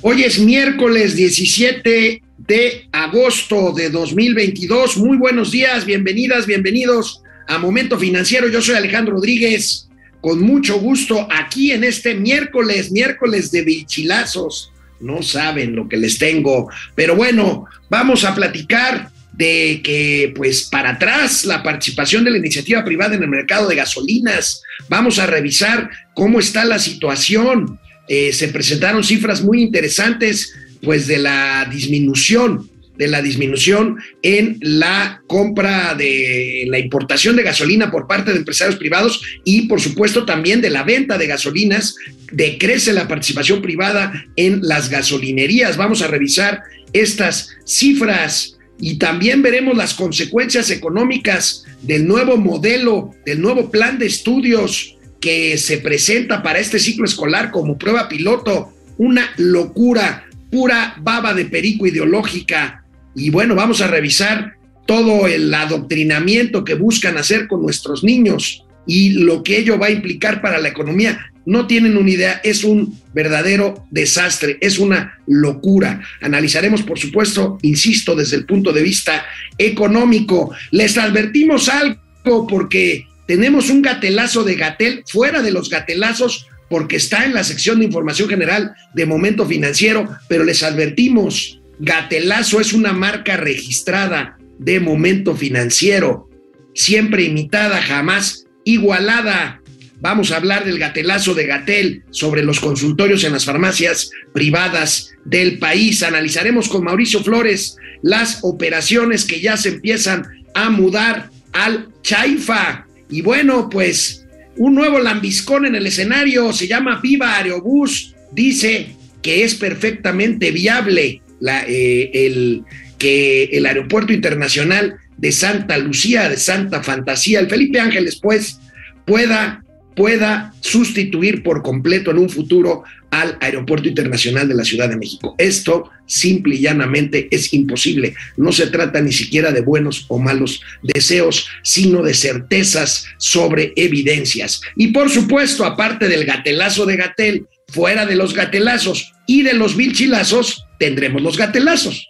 Hoy es miércoles 17 de agosto de 2022. Muy buenos días, bienvenidas, bienvenidos a Momento Financiero. Yo soy Alejandro Rodríguez, con mucho gusto aquí en este miércoles, miércoles de bichilazos. No saben lo que les tengo, pero bueno, vamos a platicar de que pues para atrás la participación de la iniciativa privada en el mercado de gasolinas. Vamos a revisar cómo está la situación eh, se presentaron cifras muy interesantes, pues de la disminución de la disminución en la compra de la importación de gasolina por parte de empresarios privados y por supuesto también de la venta de gasolinas. Decrece la participación privada en las gasolinerías. Vamos a revisar estas cifras y también veremos las consecuencias económicas del nuevo modelo, del nuevo plan de estudios que se presenta para este ciclo escolar como prueba piloto, una locura, pura baba de perico ideológica. Y bueno, vamos a revisar todo el adoctrinamiento que buscan hacer con nuestros niños y lo que ello va a implicar para la economía. No tienen una idea, es un verdadero desastre, es una locura. Analizaremos, por supuesto, insisto, desde el punto de vista económico. Les advertimos algo porque tenemos un gatelazo de Gatel fuera de los gatelazos porque está en la sección de información general de Momento Financiero, pero les advertimos, gatelazo es una marca registrada de Momento Financiero, siempre imitada, jamás igualada. Vamos a hablar del gatelazo de Gatel sobre los consultorios en las farmacias privadas del país. Analizaremos con Mauricio Flores las operaciones que ya se empiezan a mudar al Chaifa, y bueno, pues un nuevo lambiscón en el escenario, se llama Viva Aerobús, dice que es perfectamente viable eh, que el aeropuerto internacional de Santa Lucía, de Santa Fantasía, el Felipe Ángeles, pues, pueda pueda sustituir por completo en un futuro al Aeropuerto Internacional de la Ciudad de México. Esto simple y llanamente es imposible. No se trata ni siquiera de buenos o malos deseos, sino de certezas sobre evidencias. Y por supuesto, aparte del gatelazo de Gatel, fuera de los gatelazos y de los vilchilazos, tendremos los gatelazos.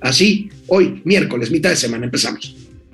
Así, hoy, miércoles, mitad de semana, empezamos.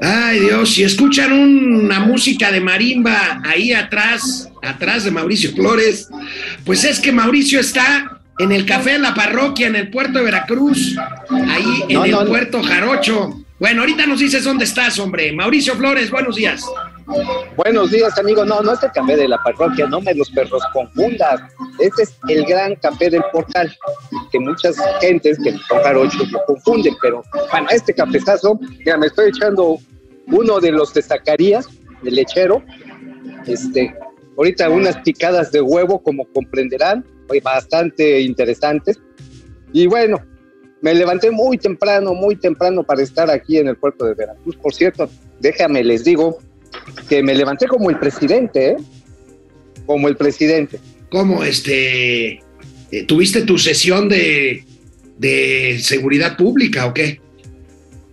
Ay Dios, si escuchan una música de marimba ahí atrás, atrás de Mauricio Flores, pues es que Mauricio está en el café de la parroquia, en el puerto de Veracruz, ahí en No, el no, puerto Jarocho. Bueno, ahorita nos dices dónde estás, hombre. Mauricio Flores, buenos días. Buenos días, amigo. No, no es el café de la parroquia, no me los perros confundas. Este es el gran café del portal, que muchas gentes que son jarochos lo confunden, pero bueno, este cafezazo, mira, me estoy echando uno de los de Zacarías, el lechero. Este, ahorita unas picadas de huevo, como comprenderán, bastante interesantes. Y bueno, me levanté muy temprano, muy temprano para estar aquí en el puerto de Veracruz. Por cierto, déjame les digo que me levanté como el presidente, ¿eh? Como el presidente. ¿Cómo este eh, tuviste tu sesión de, de seguridad pública o qué?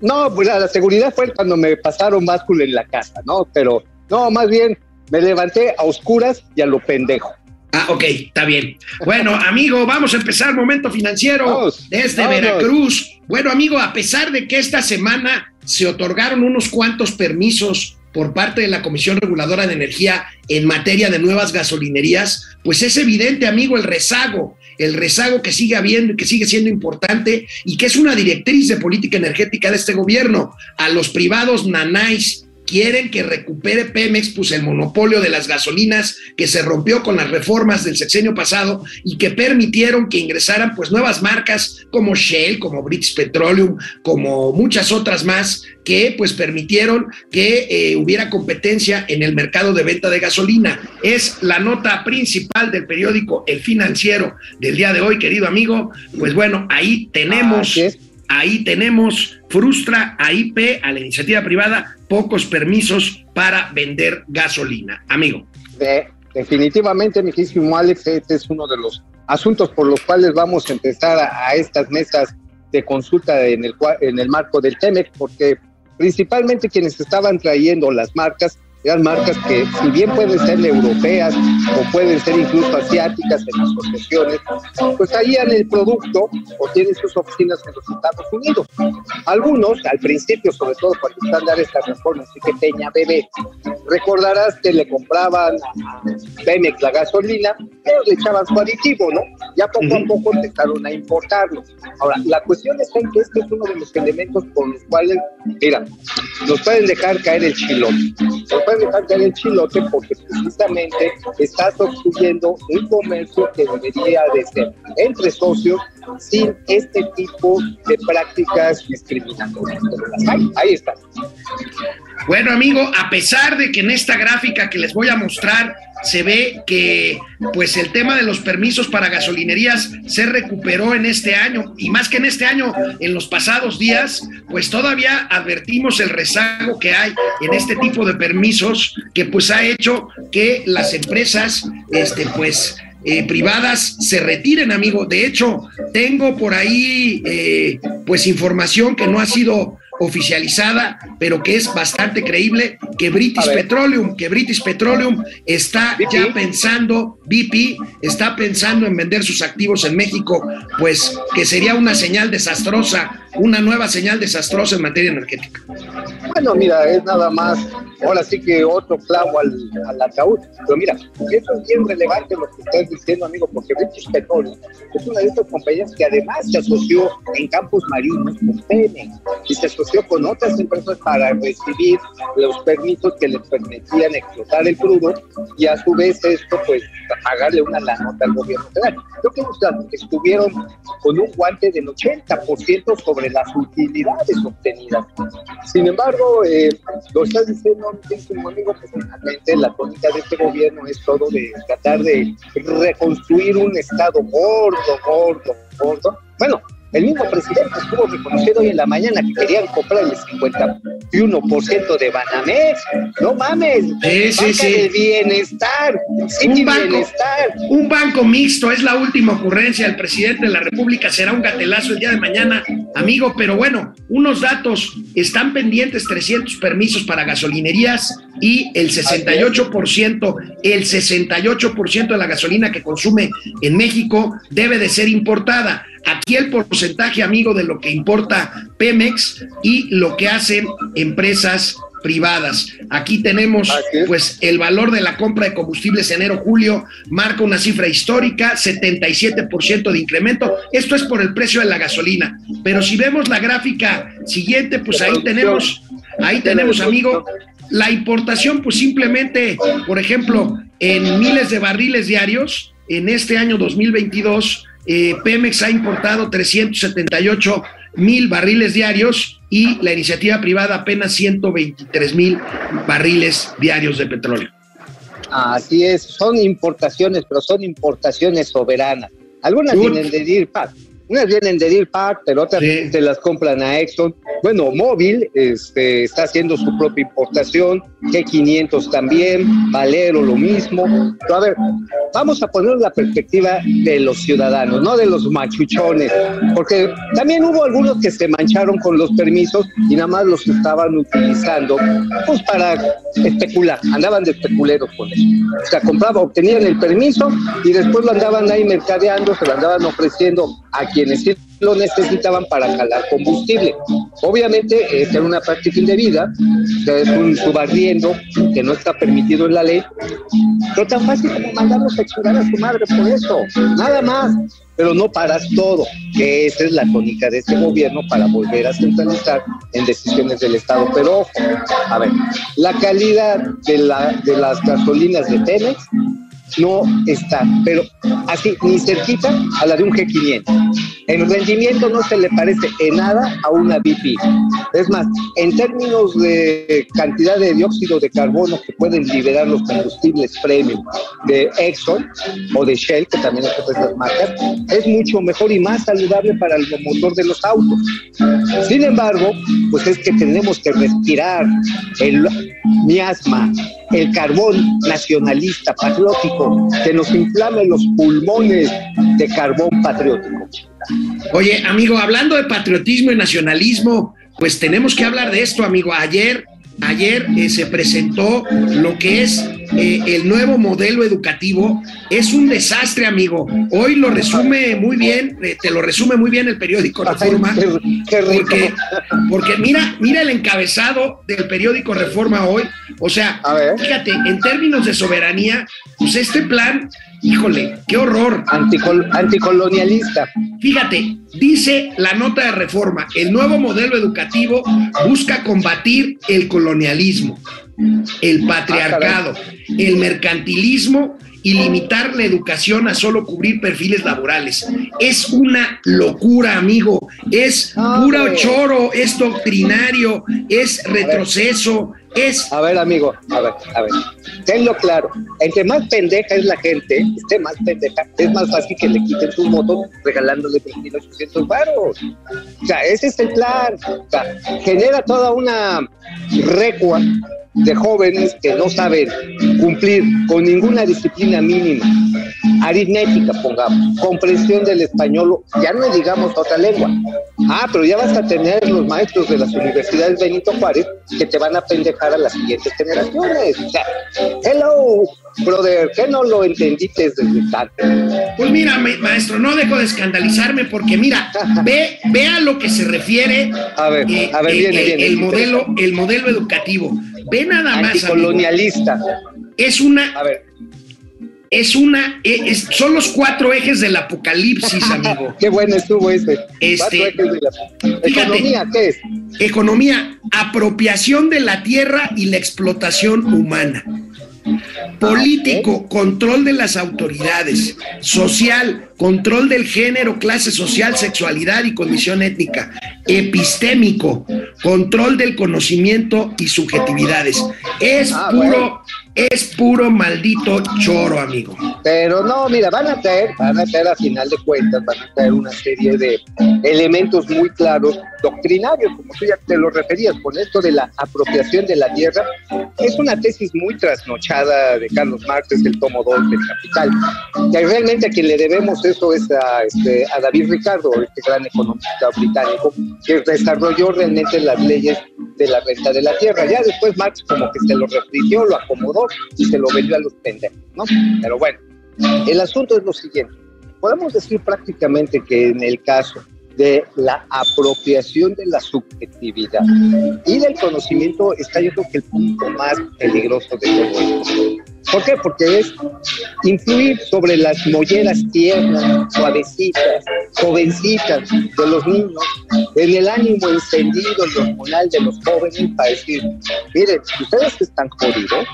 No, pues la, la seguridad fue cuando me pasaron báscula en la casa, ¿no? Pero no, más bien me levanté a oscuras y a lo pendejo. Ah, ok, está bien. Bueno, amigo, vamos a empezar momento financiero Vamos, desde vámonos. Veracruz. Bueno, amigo, a pesar de que esta semana se otorgaron unos cuantos permisos por parte de la Comisión Reguladora de Energía en materia de nuevas gasolinerías, pues es evidente, amigo, el rezago, el rezago que sigue habiendo, que sigue siendo importante y que es una directriz de política energética de este gobierno. A los privados nanáis quieren que recupere Pemex pues el monopolio de las gasolinas que se rompió con las reformas del sexenio pasado y que permitieron que ingresaran pues nuevas marcas como Shell, como British Petroleum, como muchas otras más que pues permitieron que eh, hubiera competencia en el mercado de venta de gasolina. Es la nota principal del periódico El Financiero del día de hoy, querido amigo. Pues bueno, ahí tenemos es. Ahí tenemos, frustra a IP, a la iniciativa privada, pocos permisos para vender gasolina. Amigo. definitivamente, mi querido Alex, este es uno de los asuntos por los cuales vamos a empezar a, estas mesas de consulta en el, en el marco del TEMEC, porque principalmente quienes estaban trayendo las marcas eran marcas que si bien pueden ser europeas o pueden ser incluso asiáticas en las concesiones, pues traían el producto o tienen sus oficinas en los Estados Unidos. Algunos, al principio, sobre todo cuando están dar estas reformas, así que Peña Bebé, recordarás que le compraban Pemex la gasolina, pero le echaban su aditivo, ¿no? Ya poco a poco empezaron a importarlo. Ahora, la cuestión es que este es uno de los elementos por los cuales, mira, nos pueden dejar caer el chilón dejar el chilote porque precisamente estás obstruyendo un comercio que debería de ser entre socios sin este tipo de prácticas discriminatorias. Ahí está. Bueno, amigo, a pesar de que en esta gráfica que les voy a mostrar se ve que pues el tema de los permisos para gasolinerías se recuperó en este año y más que en este año, en los pasados días, pues todavía advertimos el rezago que hay en este tipo de permisos que pues ha hecho que las empresas este pues eh, privadas se retiren, amigo. De hecho, tengo por ahí eh, pues información que no ha sido oficializada, pero que es bastante creíble, que British Petroleum, que British Petroleum está ya pensando, BP está pensando en vender sus activos en México, pues que sería una señal desastrosa, una nueva señal desastrosa en materia energética. Bueno, mira, es nada más, ahora sí que otro clavo al, al ataúd. Pero mira, eso es bien relevante lo que estás diciendo, amigo, porque British Petroleum es una de estas compañías que además se asoció en campos marinos con Pemex y se asoció con otras empresas para recibir los permisos que les permitían explotar el crudo y a su vez esto, pues, pagarle una la nota al gobierno federal. Creo que estuvieron con un guante del 80% sobre las utilidades obtenidas. Sin embargo, eh, lo está diciendo un amigo, que realmente la tónica de este gobierno es todo de tratar de reconstruir un Estado gordo, gordo, gordo. Bueno, el mismo presidente estuvo reconociendo hoy en la mañana que querían comprar el 51% de Banamex. No mames. Sí, sí, sí. bienestar. un, banco, un banco mixto es la última ocurrencia del presidente de la República. Será un gatelazo el día de mañana, amigo. Pero bueno, unos datos. Están pendientes 300 permisos para gasolinerías y el 68%, el 68% de la gasolina que consume en México debe de ser importada. Aquí el porcentaje, amigo, de lo que importa Pemex y lo que hacen empresas privadas. Aquí tenemos pues el valor de la compra de combustibles enero-julio marca una cifra histórica, 77% de incremento. Esto es por el precio de la gasolina. Pero si vemos la gráfica siguiente, pues ahí tenemos, ahí tenemos, amigo, la importación, pues simplemente, por ejemplo, en miles de barriles diarios, en este año 2022, eh, Pemex ha importado 378 mil barriles diarios y la iniciativa privada apenas 123 mil barriles diarios de petróleo. Así es, son importaciones, pero son importaciones soberanas. Algunas vienen de DIRPAC, unas vienen de Deer Park, pero otras se las compran a Exxon. Bueno, Móvil este, está haciendo su propia importación, G500 también, Valero lo mismo. Pero a ver, vamos a poner la perspectiva de los ciudadanos, no de los machuchones, porque también hubo algunos que se mancharon con los permisos y nada más los estaban utilizando pues para especular, andaban de especuleros con eso. O sea, compraban, obtenían el permiso y después lo andaban ahí mercadeando, se lo andaban ofreciendo a quienes lo necesitaban para calar combustible. Obviamente, esta era una práctica indebida, es un subarriendo que no está permitido en la ley, pero tan fácil como mandarlos a explorar a su madre por eso, nada más. Pero no paras todo, que esa es la tónica de este gobierno para volver a centralizar en decisiones del Estado. Pero ojo, a ver, la calidad de, la, de las gasolinas de Pemex no está, pero así, ni cerquita a la de un G500. En rendimiento no se le parece en nada a una BP. Es más, en términos de cantidad de dióxido de carbono que pueden liberar los combustibles premium de Exxon o de Shell, que también es de estas marcas, es mucho mejor y más saludable para el motor de los autos. Sin embargo, pues es que tenemos que respirar el miasma, el carbón nacionalista, patriótico, que nos inflame los pulmones de carbón patriótico. Oye, amigo, hablando de patriotismo y nacionalismo, pues tenemos que hablar de esto, amigo. Ayer Ayer eh, se presentó lo que es eh, el nuevo modelo educativo. Es un desastre, amigo. Hoy lo resume muy bien, eh, te lo resume muy bien el periódico Reforma. porque, porque mira, mira el encabezado del periódico Reforma hoy. O sea, fíjate, en términos de soberanía, pues este plan Híjole, qué horror. anticolonialista. Fíjate, dice la nota de reforma, el nuevo modelo educativo busca combatir el colonialismo, el ah, patriarcado, el mercantilismo y limitar la educación a solo cubrir perfiles laborales. Es una locura, amigo. Es ah, pura choro, es doctrinario, es retroceso, es... A ver, amigo, a ver, a ver. Tenlo claro. Entre más pendeja es la gente, esté más pendeja, es más fácil que le quiten sus motos regalándole 3.800 varos. O sea, ese es el plan. O sea, genera toda una recua de jóvenes que no saben cumplir con ninguna disciplina mínima, aritmética, pongamos, comprensión del español, ya no digamos otra lengua. Ah, pero ya vas a tener los maestros de las universidades Benito Juárez que te van a pendejar a las siguientes generaciones. O sea, hello, brother, ¿qué no lo entendiste desde antes? Pues mira, maestro, no dejo de escandalizarme porque mira, ve, ve a lo que se refiere a ver, eh, a ver, viene, viene, el modelo, el modelo educativo. Ve nada más. Colonialista. Es una. A ver. Es una. Son los cuatro ejes del apocalipsis, amigo. Qué bueno estuvo ese. Este, economía, ¿qué es? Economía, apropiación de la tierra y la explotación humana. Político, control de las autoridades. Social, control del género, clase social, sexualidad y condición étnica. Epistémico, control del conocimiento y subjetividades. Es ah, puro, es puro maldito choro, amigo. Pero no, mira, van a traer, van a traer a final de cuentas, van a traer una serie de elementos muy claros, doctrinarios, como tú ya te lo referías, con esto de la apropiación de la tierra. Es una tesis muy trasnochada de Carlos Marx, el tomo 2 del Capital. Que realmente a quien le debemos eso es este, a David Ricardo, este gran economista británico, que desarrolló realmente las leyes de la renta de la tierra. Ya después Marx como que se lo refirió, lo acomodó y se lo vendió a los pendejos, ¿no? Pero bueno, el asunto es lo siguiente. Podemos decir prácticamente que en el caso de la apropiación de la subjetividad y del conocimiento está yo creo que el punto más peligroso de todo esto. ¿Por qué? Porque es influir sobre las molleras tiernas, suavecitas, jovencitas de los niños, en el ánimo encendido, hormonal de los jóvenes para decir, miren, ustedes que están jodidos,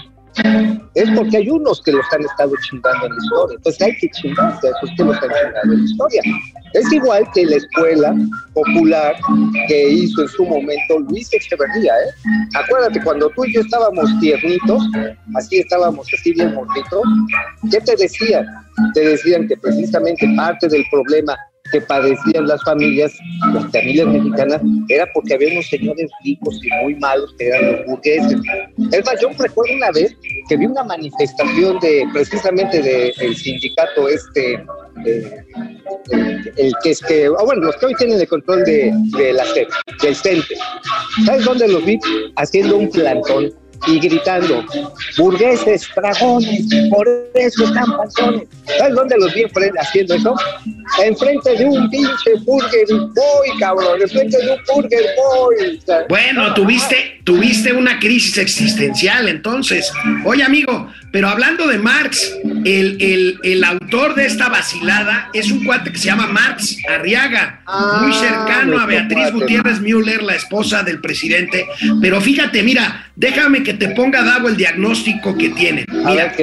es porque hay unos que los han estado chingando en la historia. Entonces hay que chingarse a que los han chingado en la historia. Es igual que la escuela popular que hizo en su momento Luis Echeverría. ¿eh? Acuérdate, cuando tú y yo estábamos tiernitos, así estábamos así bien morditos, ¿qué te decían? Te decían que precisamente parte del problema que padecían las familias, las familias mexicanas, era porque había unos señores ricos y muy malos que eran los burgueses. Es más, yo recuerdo una vez que vi una manifestación de precisamente del sindicato este, el, que es que, ah, bueno, los que hoy tienen el control de, de la SEP, del CENTE. ¿Sabes dónde los vi? Haciendo un plantón y gritando, burgueses, dragones, por eso están panzones. ¿Sabes dónde los vi haciendo eso? Enfrente de un pinche burger boy, cabrón, enfrente de un burger boy. Bueno, tuviste, tuviste una crisis existencial entonces. Oye, amigo, Pero hablando de Marx, el, el- el autor de esta vacilada es un cuate que se llama Marx Arriaga, Ah, muy cercano a Beatriz. Gutiérrez Müller, la esposa del presidente. Pero fíjate, mira, déjame que te ponga Davo el diagnóstico que tiene. Mira,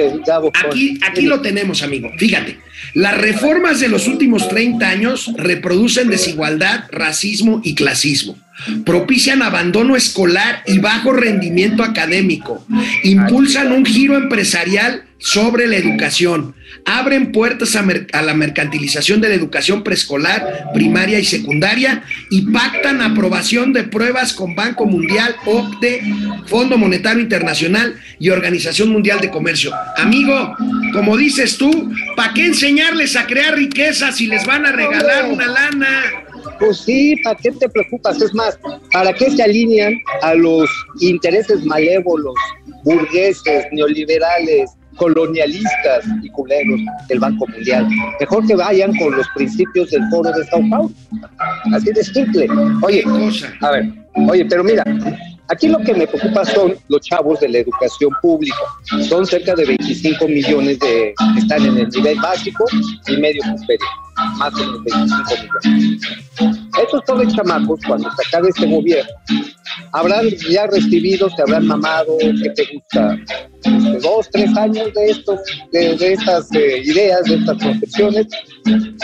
Aquí, aquí lo tenemos, amigo. Fíjate, las reformas de los últimos 30 años reproducen desigualdad, racismo y clasismo. Propician abandono escolar y bajo rendimiento académico. Impulsan un giro empresarial sobre la educación. Abren puertas a, la mercantilización de la educación preescolar, primaria y secundaria y pactan aprobación de pruebas con Banco Mundial, OCDE, Fondo Monetario Internacional y Organización Mundial de Comercio. Amigo, como dices tú, ¿para qué enseñarles a crear riqueza si les van a regalar una lana? Pues sí, ¿para qué te preocupas? Es más, ¿para qué se alinean a los intereses malévolos, burgueses, neoliberales, colonialistas y culeros del Banco Mundial? Mejor que vayan con los principios del Foro de Sao Paulo. Así de simple. Oye, a ver, oye, pero mira, aquí lo que me preocupa son los chavos de la educación pública. Son cerca de 25 millones de que están en el nivel básico y medio superior. Más 25 millones. Estos pobres chamacos, cuando se acabe este gobierno, habrán ya recibido, se habrán mamado, ¿qué te gusta? Este, dos, tres años de estos, de, de estas eh, ideas, de estas concepciones,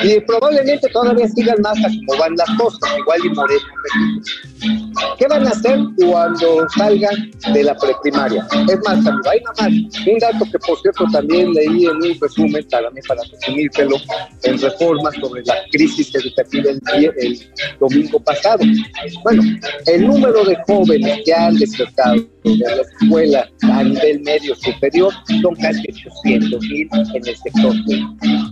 y probablemente todavía sigan más a como van las cosas, igual y Moreno. ¿Qué van a hacer cuando salgan de la preprimaria? Es más, hay nada más un dato que por cierto también leí en un resumen, también para resumírselo, en reforma sobre la crisis educativa el, el domingo pasado. Bueno, el número de jóvenes que han despertado de la escuela a nivel medio superior son casi 800 mil en el sector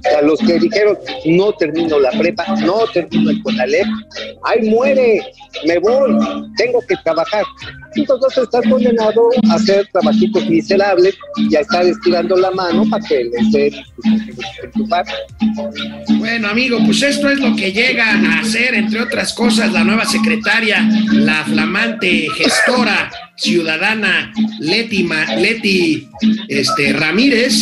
sea, los que dijeron, no termino la prepa, no termino el CONALEP, ¡ay, muere! Me voy, tengo que trabajar. Entonces estás condenado a hacer trabajitos miserables y a estar estirando la mano para que les parte. Bueno, amigo, pues esto es lo que llega a hacer, entre otras cosas, la nueva secretaria, la flamante gestora ciudadana Leti, Ma- Leti este, Ramírez.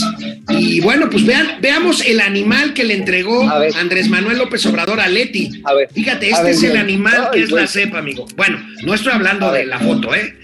Y bueno, pues vean, veamos el animal que le entregó A. Andrés Manuel López Obrador a Leti. A ver. Fíjate, A este ver, es el animal que es la cepa, amigo. Bueno, no estoy hablando A de la foto, ¿eh?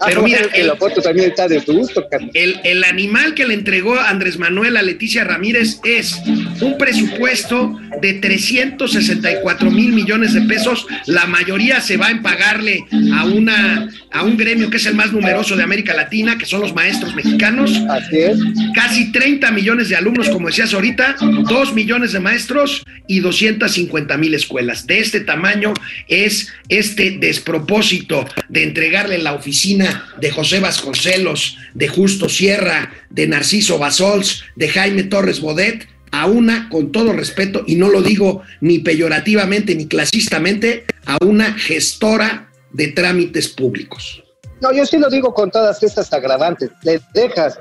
Ah, Pero mira, el- la foto también está de tu gusto, el, el animal que le entregó Andrés Manuel a Leticia Ramírez es un presupuesto de 364 mil millones de pesos. La mayoría se va en pagarle a, una, a un gremio que es el más numeroso de América Latina, que son los maestros mexicanos. Así es. Casi 30 millones de alumnos, como decías ahorita, 2 millones de maestros y 250 mil escuelas. De este tamaño es este despropósito de entregarle la oficina de José Vasconcelos, de Justo Sierra, de Narciso Basols, de Jaime Torres Bodet, a una, con todo respeto, y no lo digo ni peyorativamente ni clasistamente, a una gestora de trámites públicos. No, yo sí lo digo con todas estas agravantes. Le dejas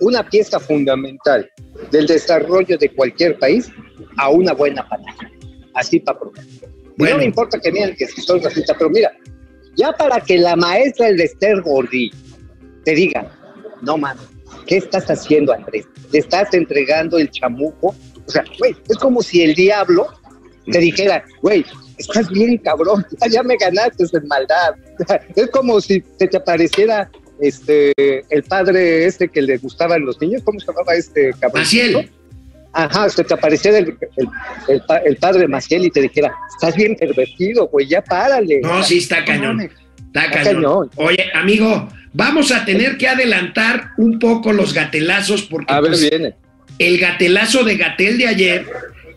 una pieza fundamental del desarrollo de cualquier país a una buena pareja. Así para probar. Bueno. No me importa que digan que soy racista, pero mira, ya para que la maestra del Esther Gordillo te diga, no mames, ¿qué estás haciendo, Andrés? ¿Le estás entregando el chamuco? O sea, güey, es como si el diablo te dijera, güey, estás bien cabrón, ya, ya me ganaste en maldad. Es como si te, te apareciera este el padre este que le gustaban los niños, ¿cómo se llamaba este cabrón? Maciel. Ajá, se te apareciera el, el, el pa- el padre Maciel y te dijera, estás bien pervertido, güey, ya párale. No, sí, está cañón. Está Está cañón. cañón. Oye, amigo, vamos a tener que adelantar un poco los gatelazos porque A ver, pues, viene. el gatelazo de Gatel de ayer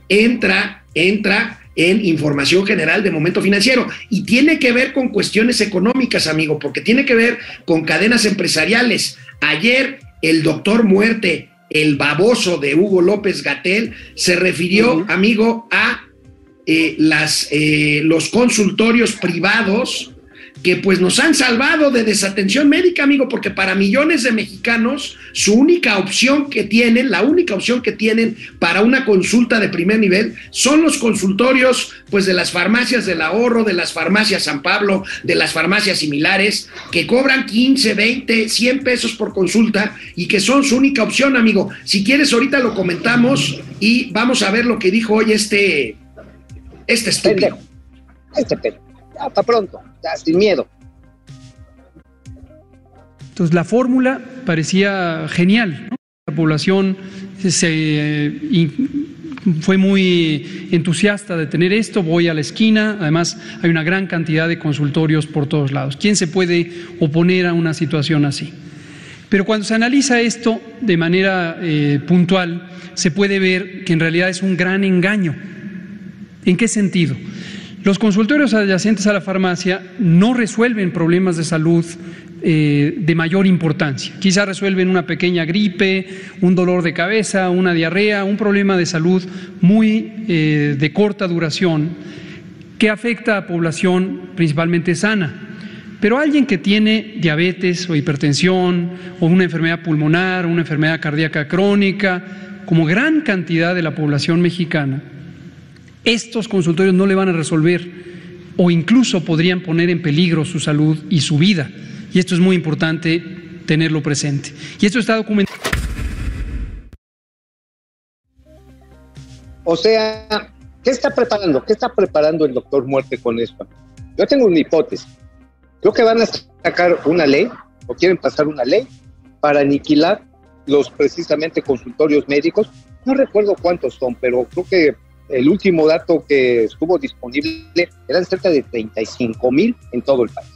entra, entra en información general de momento financiero y tiene que ver con cuestiones económicas, amigo, porque tiene que ver con cadenas empresariales. Ayer el doctor Muerte, el baboso de Hugo López Gatel, se refirió, amigo, a eh, las, eh, los consultorios privados que pues nos han salvado de desatención médica, amigo, porque para millones de mexicanos su única opción que tienen, la única opción que tienen para una consulta de primer nivel son los consultorios pues de las farmacias del ahorro, de las farmacias San Pablo, de las farmacias similares, que cobran 15, 20, 100 pesos por consulta y que son su única opción, amigo. Si quieres ahorita lo comentamos y vamos a ver lo que dijo hoy este este estúpido. Este pedo. Hasta pronto, ya, sin miedo. Entonces la fórmula parecía genial. La población se, eh, fue muy entusiasta de tener esto. Voy a la esquina. Además, hay una gran cantidad de consultorios por todos lados. ¿Quién se puede oponer a una situación así? Pero cuando se analiza esto de manera eh, puntual, se puede ver que en realidad es un gran engaño. ¿En qué sentido? Los consultorios adyacentes a la farmacia no resuelven problemas de salud eh, de mayor importancia. Quizá resuelven una pequeña gripe, un dolor de cabeza, una diarrea, un problema de salud muy eh, de corta duración que afecta a población principalmente sana. Pero alguien que tiene diabetes o hipertensión o una enfermedad pulmonar, una enfermedad cardíaca crónica, como gran cantidad de la población mexicana, estos consultorios no le van a resolver o incluso podrían poner en peligro su salud y su vida. Y esto es muy importante tenerlo presente. Y esto está documentado. O sea, ¿qué está preparando? ¿Qué está preparando el doctor Muerte con esto? Yo tengo una hipótesis. Creo que van a sacar una ley o quieren pasar una ley para aniquilar los precisamente consultorios médicos. No recuerdo cuántos son, pero creo que el último dato que estuvo disponible eran cerca de 35 mil en todo el país.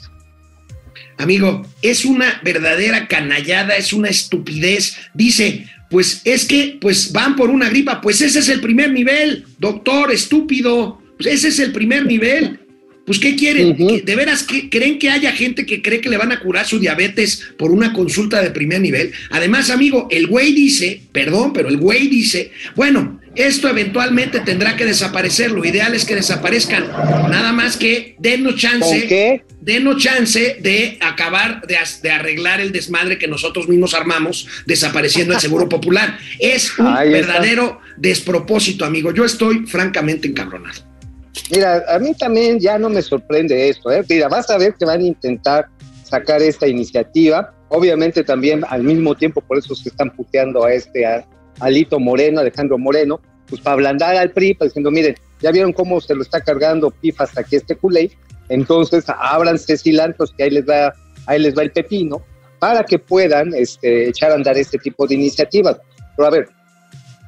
Amigo, es una verdadera canallada, es una estupidez. Dice, pues es que pues van por una gripa, pues ese es el primer nivel, doctor, estúpido, pues ese es el primer nivel. Pues ¿qué quieren? Uh -huh. ¿De veras que creen que haya gente que cree que le van a curar su diabetes por una consulta de primer nivel? Además, amigo, el güey dice, perdón, pero el güey dice, bueno, esto eventualmente tendrá que desaparecer. Lo ideal es que desaparezcan. Nada más que denos chance. qué? Denos chance de acabar de, de, arreglar el desmadre que nosotros mismos armamos, desapareciendo el seguro popular. Es un Ahí verdadero despropósito, amigo. Yo estoy francamente encabronado. Mira, a mí también ya no me sorprende esto. ¿eh? Mira, vas a ver que van a intentar sacar esta iniciativa. Obviamente también al mismo tiempo, por eso se están puteando a este a Alito Moreno, Alejandro Moreno, pues para ablandar al PRI, pues diciendo, miren, ya vieron cómo se lo está cargando PIF hasta aquí este culé, entonces ábranse cilantros que ahí les va, ahí les va el pepino, para que puedan este, echar a andar este tipo de iniciativas. Pero a ver,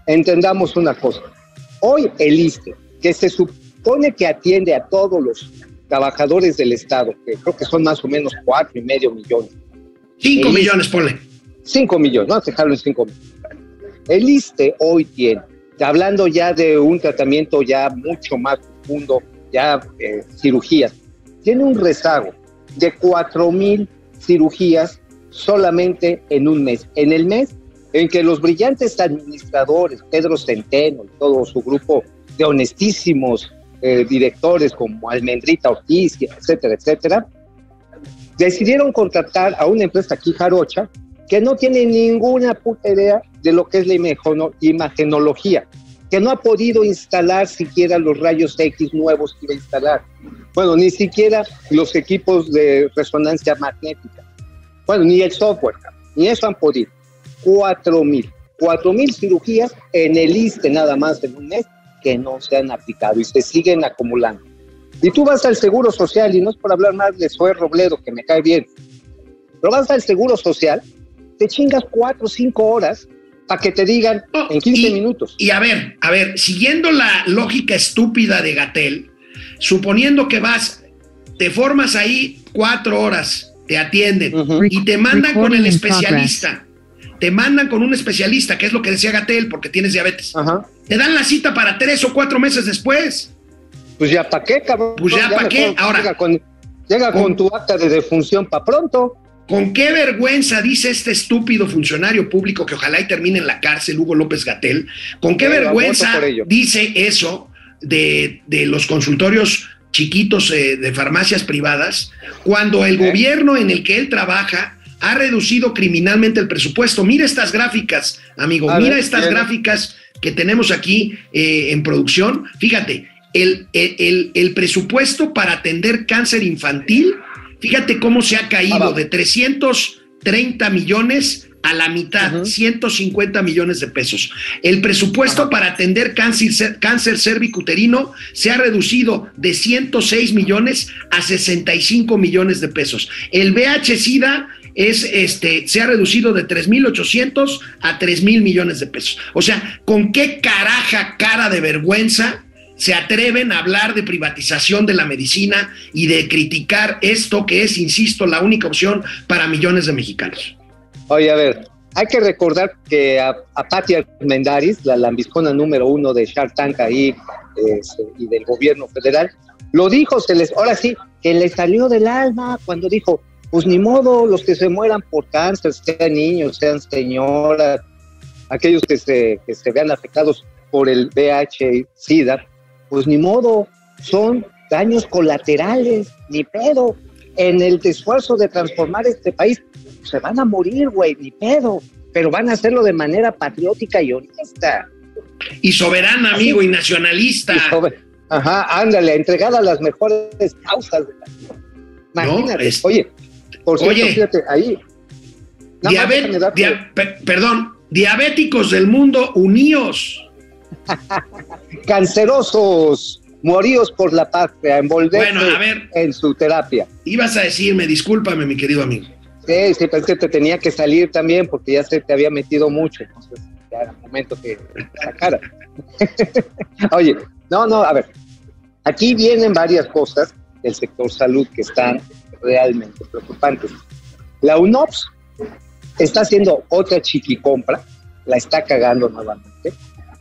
entendamos una cosa. Hoy el ISTE, que se supone que atiende a todos los trabajadores del Estado, que creo que son más o menos cuatro y medio millones. Cinco millones, ponle. Cinco millones, vamos a dejarlo en cinco millones. El ISTE hoy tiene, hablando ya de un tratamiento ya mucho más profundo, ya eh, cirugías, tiene un rezago de cuatro mil cirugías solamente en un mes. En el mes en que los brillantes administradores, Pedro Centeno y todo su grupo de honestísimos eh, directores como Almendrita Ortiz, etcétera, etcétera, decidieron contratar a una empresa aquí jarocha que no tiene ninguna puta idea de lo que es la imagenología, que no ha podido instalar siquiera los rayos X nuevos que iba a instalar. Bueno, ni siquiera los equipos de resonancia magnética. Bueno, ni el software, ni eso han podido. Cuatro mil. Cuatro mil cirugías en el ISTE nada más en un mes que no se han aplicado y se siguen acumulando. Y tú vas al Seguro Social, y no es por hablar más de Zoe Robledo, que me cae bien, pero vas al Seguro Social, te chingas cuatro o cinco horas para que te digan No, en 15 y- minutos. Y a ver, a ver, siguiendo la lógica estúpida de Gatel, suponiendo que vas, te formas ahí cuatro horas, te atienden y te mandan con el especialista. Te mandan con un especialista, que es lo que decía Gatel, porque tienes diabetes. Ajá. Te dan la cita para tres o cuatro meses después. Pues ya para qué, cabrón. Pues ya pa' qué, ahora. Llega con, llega con Con- tu acta de defunción para pronto. ¿Con qué vergüenza dice este estúpido funcionario público que ojalá y termine en la cárcel, Hugo López Gatel? ¿Con qué Pero vergüenza dice eso de, de los consultorios chiquitos eh, de farmacias privadas, cuando el gobierno en el que él trabaja ha reducido criminalmente el presupuesto. Mira estas gráficas, amigo, A mira ver, estas bien. gráficas que tenemos aquí eh, en producción. Fíjate, el, el- el- el presupuesto para atender cáncer infantil, fíjate cómo se ha caído Abajo. de 330 millones a la mitad, Ujú. 150 millones de pesos. El presupuesto para atender cáncer, cáncer cervicuterino se ha reducido de 106 millones a 65 millones de pesos. El VH-Sida es este se ha reducido de 3.800 a 3.000 millones de pesos. O sea, ¿con qué caraja cara de vergüenza se atreven a hablar de privatización de la medicina y de criticar esto que es, insisto, la única opción para millones de mexicanos? Oye, a ver, hay que recordar que a, a Patti la lambiscona número uno de Shark Tank ahí este, y del gobierno federal, lo dijo, se les, ahora sí, que le salió del alma cuando dijo, pues ni modo, los que se mueran por cáncer, sean niños, sean señoras, aquellos que se, que se vean afectados por el VIH-Sida, pues ni modo, son daños colaterales, ni pedo. En el esfuerzo de transformar este país, se van a morir, güey, ni pedo, pero van a hacerlo de manera patriótica y honesta. Y soberana, amigo, y nacionalista. Y Ajá, ándale, entregada a las mejores causas. Imagínate, es- oye, por cierto, Oye. fíjate, ahí. Diabet- dia- pe- perdón, diabéticos del mundo unidos. Cancerosos, moríos por la patria, envolverse Bueno, a ver. en su terapia. Ibas a decirme, discúlpame, mi querido amigo. Sí, sí, pero es que te tenía que salir también porque ya se te había metido mucho. Entonces, ya era momento que sacara. Oye, no, no, a ver. Aquí vienen varias cosas del sector salud que están realmente preocupantes. La UNOPS está haciendo otra chiquicompra, la está cagando nuevamente,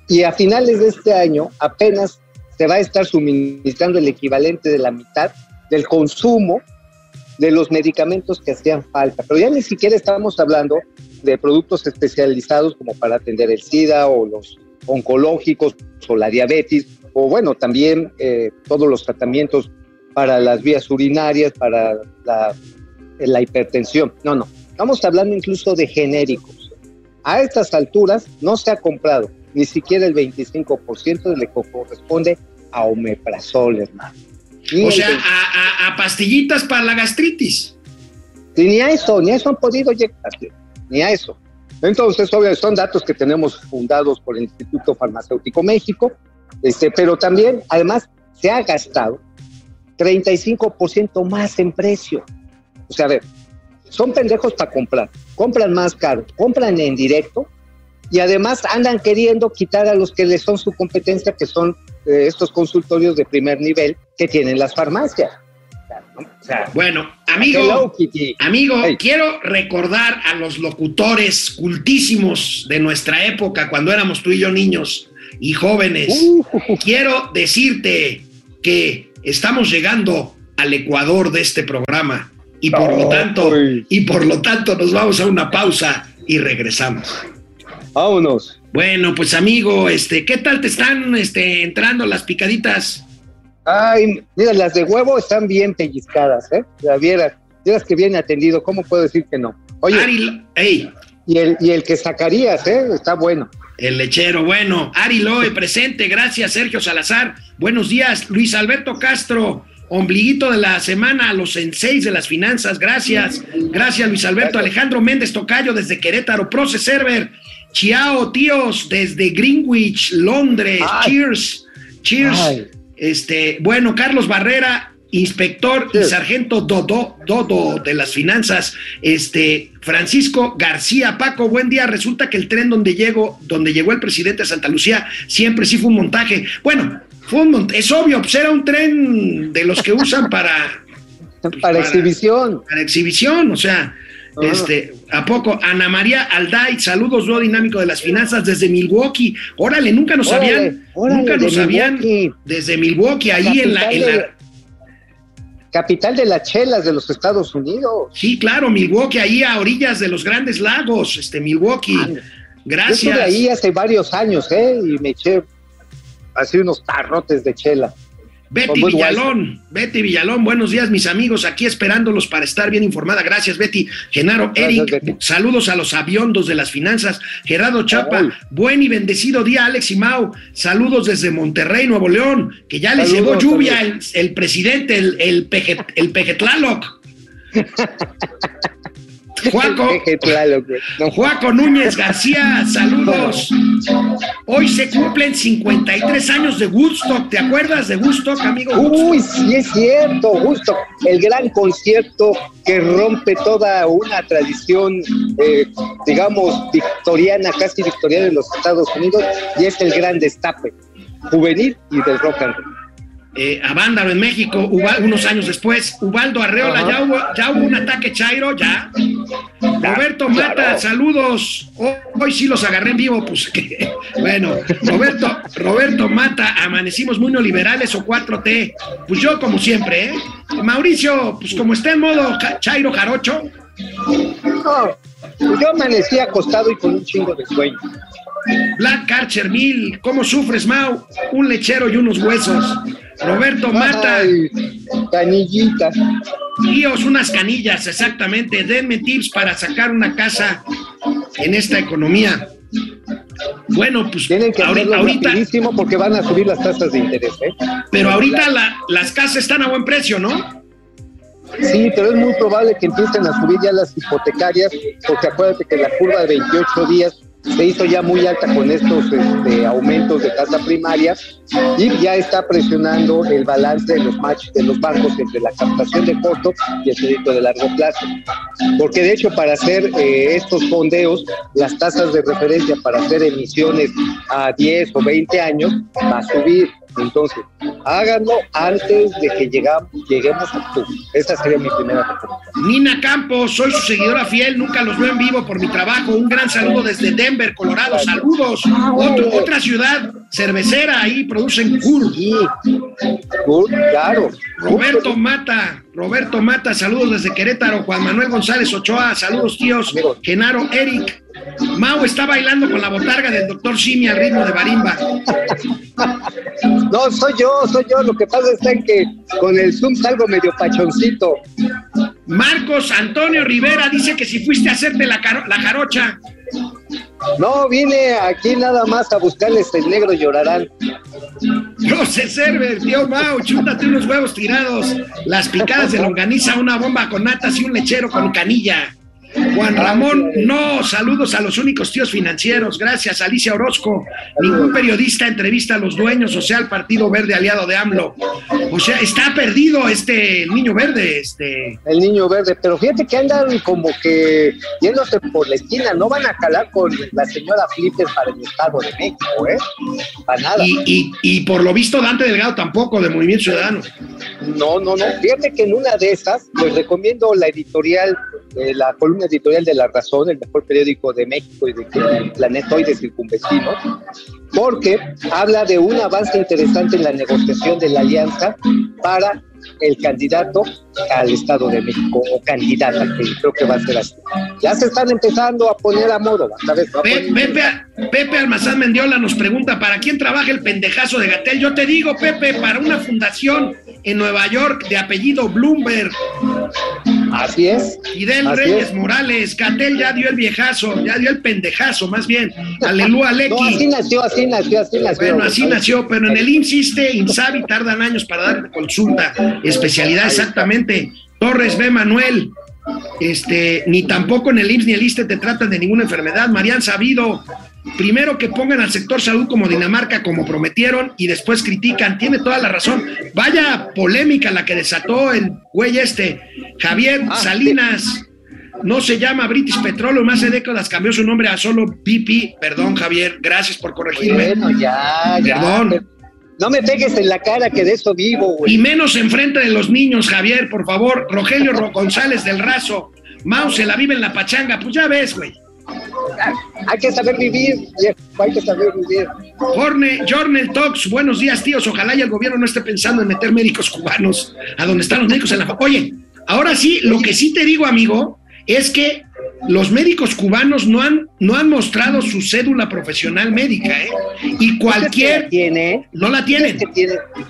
y a finales de este año apenas se va a estar suministrando el equivalente de la mitad del consumo de los medicamentos que hacían falta. Pero ya ni siquiera estamos hablando de productos especializados como para atender el SIDA o los oncológicos o la diabetes, o bueno, también eh, todos los tratamientos para las vías urinarias, para la, la hipertensión. No, no, estamos hablando incluso de genéricos. A estas alturas no se ha comprado ni siquiera el 25% de lo que corresponde a omeprazol, hermano. Ni O sea, 20. a, a- a pastillitas para la gastritis. Sí, ni a eso, ni a eso han podido llegar, ni a eso. Entonces, obvio, son datos que tenemos fundados por el Instituto Farmacéutico México, este, pero también, además, se ha gastado 35% más en precio. O sea, a ver, son pendejos para comprar, compran más caro, compran en directo y además andan queriendo quitar a los que les son su competencia, que son eh, estos consultorios de primer nivel que tienen las farmacias. Bueno, amigo, amigo, Hey. quiero recordar a los locutores cultísimos de nuestra época, cuando éramos tú y yo niños y jóvenes. Uh, Quiero decirte que estamos llegando al ecuador de este programa y por lo tanto, y por lo tanto nos vamos a una pausa y regresamos. Vámonos. Bueno, pues amigo, este, ¿qué tal te están este, entrando las picaditas? Ay, mira, las de huevo están bien pellizcadas, ¿eh? La vieras, vieras que bien atendido, ¿cómo puedo decir que no? Oye, Ari, hey, y el, y el que sacarías, ¿eh? Está bueno. el lechero, bueno, Ari Loe presente, gracias Sergio Salazar, buenos días, Luis Alberto Castro, ombliguito de la semana, los senseis de las finanzas, gracias, gracias Luis Alberto, Gracias. Alejandro Méndez Tocayo desde Querétaro, Proce Server, Chiao Tíos desde Greenwich, Londres, Ay. cheers, cheers, Ay. este, bueno, Carlos Barrera, inspector y sargento Dodo, Dodo de las finanzas, este, Francisco García Paco, buen día. Resulta que el tren donde llegó, donde llegó el presidente a Santa Lucía, siempre sí fue un montaje. Bueno, fue un mont- es obvio, pues era un tren de los que usan para, Para, para- exhibición. para exhibición, o sea. Este, ¿a poco? Ana María Alday, saludos, dúo dinámico de las finanzas desde Milwaukee. Órale, nunca nos Órale, habían, órale, nunca nos habían, Milwaukee. desde Milwaukee, ahí en la, en Capital la, de- Capital de las chelas de los Estados Unidos. Sí, claro, Milwaukee, ahí a orillas de los grandes lagos, este, Milwaukee. Anda. Yo Gracias. estuve ahí hace varios años, ¿eh? Y me eché así unos tarrotes de chela. Betty Villalón, Betty Villalón, buenos días mis amigos, aquí esperándolos para estar bien informada. Gracias Betty. Genaro, Gracias, Eric, Betty. saludos a los aviondos de las finanzas. Gerardo Chapa, Ay. buen y bendecido día Alex y Mau. Saludos desde Monterrey, Nuevo León, que ya les Saludos, llevó lluvia el, presidente, el, el, peje, el pejetlaloc. Juaco, Juaco Núñez García, saludos. Hoy se cumplen 53 años de Woodstock. ¿Te acuerdas de Woodstock, amigo? Uy, sí es cierto, justo. El gran concierto que rompe toda una tradición, eh, digamos, victoriana, casi victoriana en los Estados Unidos, y es el gran destape juvenil y del rock and roll. Eh, a Vándaro en México, Uba- unos años después. Ubaldo Arreola, ya hubo, ya hubo un ataque Chairo, ya. Roberto Mata, claro. saludos. Hoy, hoy sí los agarré en vivo, pues que. Bueno, Roberto, Roberto Mata, amanecimos muy neoliberales o 4T. Pues yo, como siempre, ¿eh? Mauricio, pues como está en modo Chairo Jarocho, No, yo amanecí acostado y con un chingo de sueño. Black Archer Mill, ¿cómo sufres, Mau? Un lechero y unos huesos. Roberto Mata, Ay, canillita. tíos, unas canillas, exactamente. Denme tips para sacar una casa en esta economía. Bueno, pues Tienen que ahorita, ahorita porque van a subir las tasas de interés, ¿eh? pero ahorita la- las casas están a buen precio, ¿no? Sí, pero es muy probable que empiecen a subir ya las hipotecarias, porque acuérdate que la curva de 28 días se hizo ya muy alta con estos este, aumentos de tasa primaria y ya está presionando el balance de los de los bancos entre la captación de corto y el crédito de largo plazo. Porque de hecho para hacer eh, estos fondeos, las tasas de referencia para hacer emisiones a 10 o 20 años va a subir. Entonces, háganlo antes de que llegam- lleguemos a octubre. Esa sería mi primera recomendación. Nina Campos, soy su seguidora fiel, nunca los veo en vivo por mi trabajo. Un gran saludo desde Denver, Colorado. Saludos. Otro- otra ciudad cervecera, ahí producen cool. Sí, claro. Roberto Mata, Roberto Mata, saludos desde Querétaro. Juan Manuel González Ochoa, saludos tíos. Genaro, Eric. Mau está bailando con la botarga del doctor Simi al ritmo de barimba. No, soy yo, soy yo. Lo que pasa es que con el Zoom salgo medio pachoncito. Marcos Antonio Rivera dice que si fuiste a hacerte la, la jarocha. No, vine aquí nada más a buscarles el negro llorarán. No se serve, tío Mau, chúntate unos huevos tirados, las picadas de longaniza, una bomba con natas y un lechero con canilla. Juan Ramón, no, saludos a los únicos tíos financieros, gracias Alicia Orozco. Ningún periodista entrevista a los dueños, o sea, al Partido Verde aliado de AMLO. O sea, está perdido este el niño verde, este. El niño verde, pero fíjate que andan como que yéndose por la esquina, no van a calar con la señora Flipper para el Estado de México, ¿eh? Para nada. Y, y, y por lo visto Dante Delgado tampoco, de Movimiento Ciudadano. No, no, no. Fíjate que en una de esas les recomiendo la editorial, eh, la columna editorial de La Razón, el mejor periódico de México y de- del planeta hoy de circunvecinos, porque habla de un avance interesante en la negociación de la alianza para el candidato al Estado de México o candidata, que creo que va a ser así. Ya se están empezando a poner a modo, a Pe- Pepe, Pepe Almazán Mendiola nos pregunta, ¿para quién trabaja el pendejazo de Gatel? Yo te digo, Pepe, para una fundación en Nueva York de apellido Bloomberg, Así es. Fidel Así Reyes es. Morales, Gatel ya dio el viejazo, ya dio el pendejazo, más bien. Aleluya, No, así nació, así nació, así nació. Bueno, así nació, pero en el IMSS, ISSSTE, INSABI tardan años para dar consulta, especialidad exactamente. Torres B. Manuel, este, ni tampoco en el IMSS ni el ISSSTE te tratan de ninguna enfermedad. Marian Sabido, primero que pongan al sector salud como Dinamarca, como prometieron, y después critican. Tiene toda la razón. Vaya polémica la que desató el güey este, Javier Ah, Salinas. No se llama British Petroleum, hace décadas cambió su nombre a solo BP. Perdón, Javier, gracias por corregirme. Bueno, ya, ya. Perdón. No me pegues en la cara que de eso vivo, güey. Y menos enfrente de los niños, Javier, por favor. Rogelio Ro- González del Razo. Mau se la vive en la pachanga, pues ya ves, güey. Hay que saber vivir, hay que saber vivir. Jorne, Jornel Tox, buenos días, tíos. Ojalá y el gobierno no esté pensando en meter médicos cubanos a donde están los médicos en la. Oye, ahora sí, lo que sí te digo, amigo, es que los médicos cubanos no han, no han mostrado su cédula profesional médica, ¿eh? Y cualquier... tiene? No la tienen.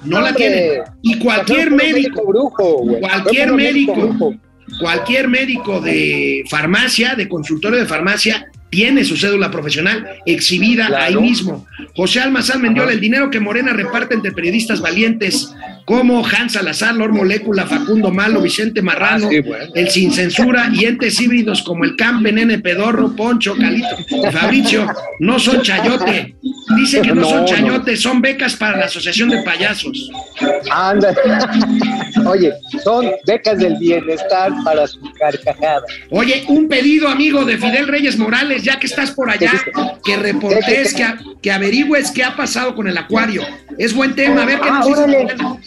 No la tienen. Y cualquier médico, brujo, cualquier médico, brujo. Cualquier médico de farmacia, de consultorio de farmacia, tiene su cédula profesional exhibida Claro. ahí mismo. José Almazán Mendiola, el dinero que Morena reparte entre periodistas valientes como Hans Salazar, Lord Molécula, Facundo Malo, Vicente Marrano, Ah, sí, bueno. el Sin Censura y entes híbridos como el Campe, Nene Pedorro, Poncho, Calito y Fabricio, no son chayote. Dice que no, No, son no. chayote, son becas para la Asociación de Payasos. Anda. Oye, son becas del bienestar para su carcajada. Oye, un pedido, amigo, de Fidel Reyes Morales, ya que estás por allá, que reportes, que, que averigües qué ha pasado con el acuario. Es buen tema, a ver qué Ah, nos órale.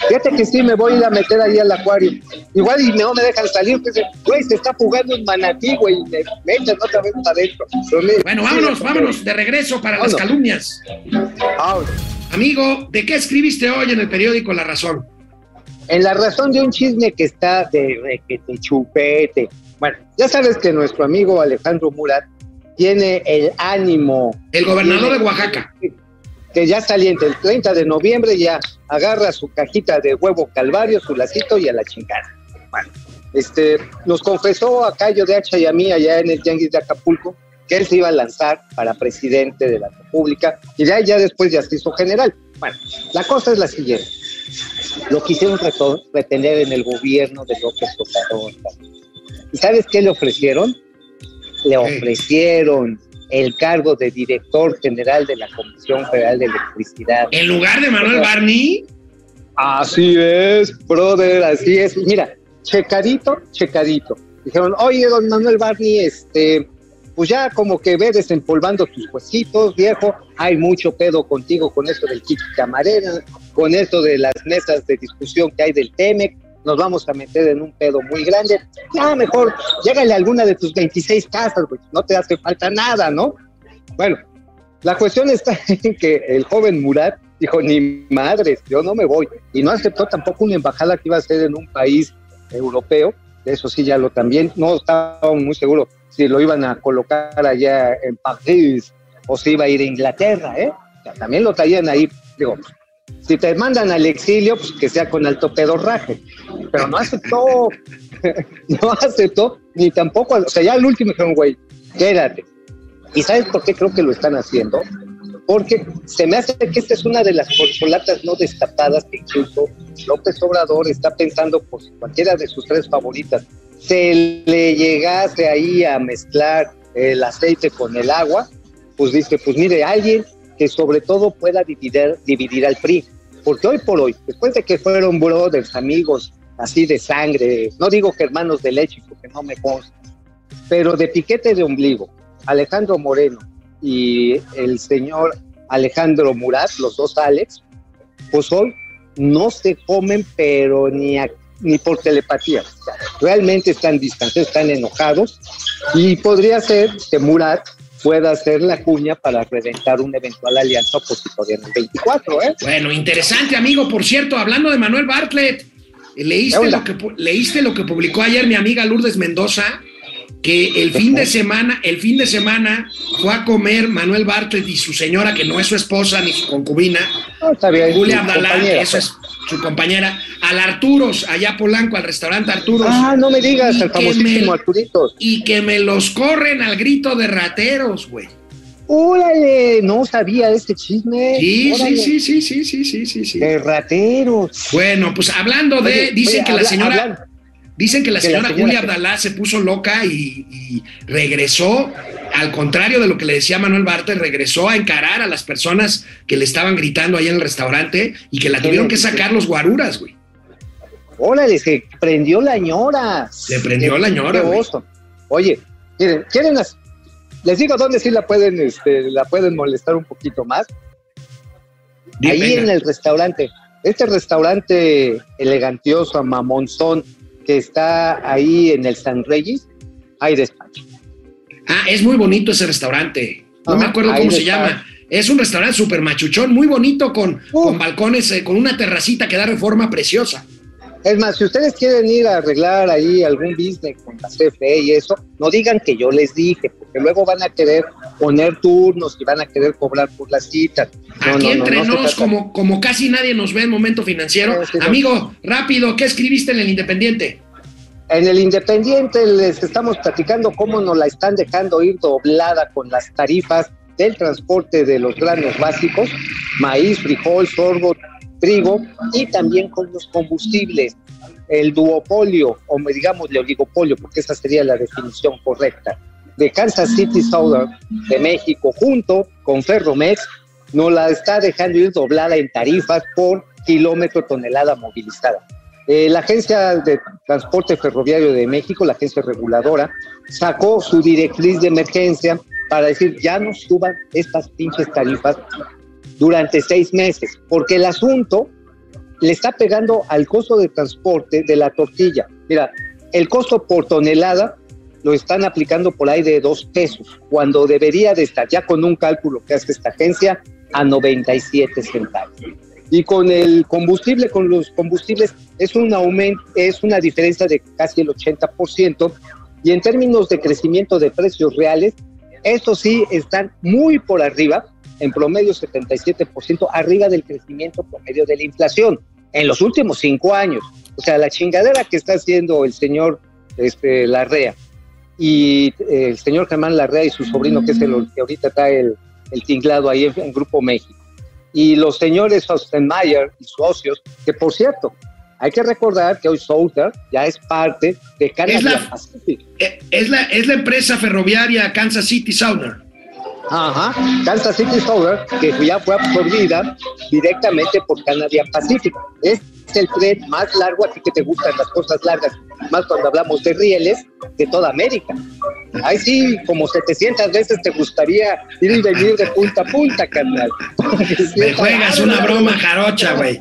Fíjate que sí, me voy a ir a meter ahí al acuario. Igual y no me dejan salir. que se- Güey, se está jugando un manatí, güey. Me, me echan otra vez para adentro. Bueno, vámonos, vámonos, de regreso para las calumnias. Amigo, ¿de qué escribiste hoy en el periódico La Razón? En la razón de un chisme que está de requete chupete. Bueno, ya sabes que nuestro amigo Alejandro Murat tiene el ánimo El gobernador de Oaxaca. que ya saliente el 30 de noviembre, ya agarra su cajita de huevo calvario, su lacito y a la chingada. Bueno, este, nos confesó a Cayo de Hacha y a mí allá en el Tianguis de Acapulco que él se iba a lanzar para presidente de la República y ya, ya después ya se hizo general. Bueno, la cosa es la siguiente. Lo quisieron retener en el gobierno de López Obrador. ¿Y sabes qué le ofrecieron? Le ofrecieron el cargo de director general de la Comisión Federal de Electricidad. En lugar de Manuel Barney, Así es, brother, así es. Mira, checadito, checadito. Dijeron, oye, don Manuel Barney, este, pues ya como que ve desempolvando tus huesitos, viejo. Hay mucho pedo contigo con esto del kit camarera, con esto de las mesas de discusión que hay del TEMEC. Nos vamos a meter en un pedo muy grande. Ya mejor, llégale a alguna de tus 26 casas, güey. No te hace falta nada, ¿no? Bueno, la cuestión está en que el joven Murat dijo, ni madres, yo no me voy. Y no aceptó tampoco una embajada que iba a ser en un país europeo. Eso sí, ya lo también, no estaba muy seguro si lo iban a colocar allá en París o si iba a ir a Inglaterra, ¿eh? O sea, también lo traían ahí, digo, si te mandan al exilio, pues que sea con alto pedorraje. Pero no aceptó, no aceptó, ni tampoco, o sea, ya al último dijeron, güey, quédate. ¿Y sabes por qué creo que lo están haciendo? Porque se me hace que esta es una de las corcholatas no destapadas que incluso López Obrador está pensando por cualquiera de sus tres favoritas se le llegase ahí a mezclar el aceite con el agua, pues dice, pues mire, alguien que sobre todo pueda dividir, dividir al PRI. Porque hoy por hoy, después de que fueron brothers, amigos, así de sangre, no digo que hermanos de leche, porque no me consta, pero de piquete de ombligo, Alejandro Moreno y el señor Alejandro Murat, los dos Alex, pues hoy no se comen, pero ni, a- ni por telepatía. Realmente están distantes, están enojados y podría ser que Murat pueda hacer la cuña para reventar una eventual alianza opositoria en el 24, ¿eh? Bueno, interesante, amigo. Por cierto, hablando de Manuel Bartlett, ¿leíste ¿Qué onda? lo, que, ¿leíste lo que publicó ayer mi amiga Lourdes Mendoza? Que el fin de semana, el fin de semana fue a comer Manuel Bartlett y su señora, que no es su esposa ni su concubina, No, está bien, Julia Abdalá, pues. es su compañera, al Arturos, allá a Polanco, al restaurante Arturos. Ah, no me digas, que famosísimo me- Arturitos. Y que me los corren al grito de rateros, güey. ¡Órale! No sabía este chisme. Sí, sí, sí, sí, sí, sí, sí, sí, sí. De rateros. Bueno, pues hablando de, Oye, dicen oye, que la señora, hablan- dicen que la que la señora señora Julia que- Abdalá se puso loca y, y regresó, al contrario de lo que le decía Manuel Bartlett, regresó a encarar a las personas que le estaban gritando ahí en el restaurante y que la ¿Qué tuvieron que sacar los guaruras, güey. Órale, se prendió la ñora. Le prendió la ñora, güey. Oye, miren, ¿quieren las- Les digo dónde sí la pueden, este, la pueden molestar un poquito más. Ahí venga. en el restaurante. Este restaurante elegantioso, mamonzón, que está ahí en el San Reyes, hay despacho. Ah, es muy bonito ese restaurante. No me Ajá, acuerdo cómo se está. llama. Es un restaurante súper machuchón, muy bonito, con, Uh. con balcones, eh, con una terracita que da reforma preciosa. Es más, si ustedes quieren ir a arreglar ahí algún business con la CFE y eso, no digan que yo les dije, porque luego van a querer poner turnos y van a querer cobrar por las citas. No, Aquí no, entre no nos, como, como casi nadie nos ve en momento financiero. Amigo, rápido, ¿qué escribiste en el Independiente? En el Independiente les estamos platicando cómo nos la están dejando ir doblada con las tarifas del transporte de los granos básicos, maíz, frijol, sorgo, trigo y también con los combustibles. El duopolio, o digamos el oligopolio, porque esa sería la definición correcta, de Kansas City Southern de México junto con Ferromex nos la está dejando ir doblada en tarifas por kilómetro tonelada movilizada. Eh, la Agencia de Transporte Ferroviario de México, la agencia reguladora, sacó su directriz de emergencia para decir ya no suban estas pinches tarifas durante seis meses, porque el asunto le está pegando al costo de transporte de la tortilla. Mira, el costo por tonelada lo están aplicando por ahí de dos pesos, cuando debería de estar ya con un cálculo que hace esta agencia a 97 centavos. Y con el combustible, con los combustibles, es un aumento, es una diferencia de casi el 80%. Y en términos de crecimiento de precios reales, estos sí están muy por arriba, en promedio 77%, arriba del crecimiento promedio de la inflación en los últimos cinco años. O sea, la chingadera que está haciendo el señor este, Larrea y eh, el señor Germán Larrea y su sobrino, que es el que ahorita está el, tinglado ahí en, en Grupo México. Y los señores Ostenmayer y socios, que por cierto, hay que recordar que hoy Souter ya es parte de Canadian Es la- Pacific. Eh, Es la, es la empresa ferroviaria Kansas City Southern. Ajá, Kansas City Southern, que ya fue absorbida directamente por Canadian Pacific. Es el tren más largo, a ti que te gustan las cosas largas, más cuando hablamos de rieles, de toda América. Ahí sí, como 700 veces te gustaría ir y venir de punta a punta, carnal. Me juegas una broma jarocha, güey.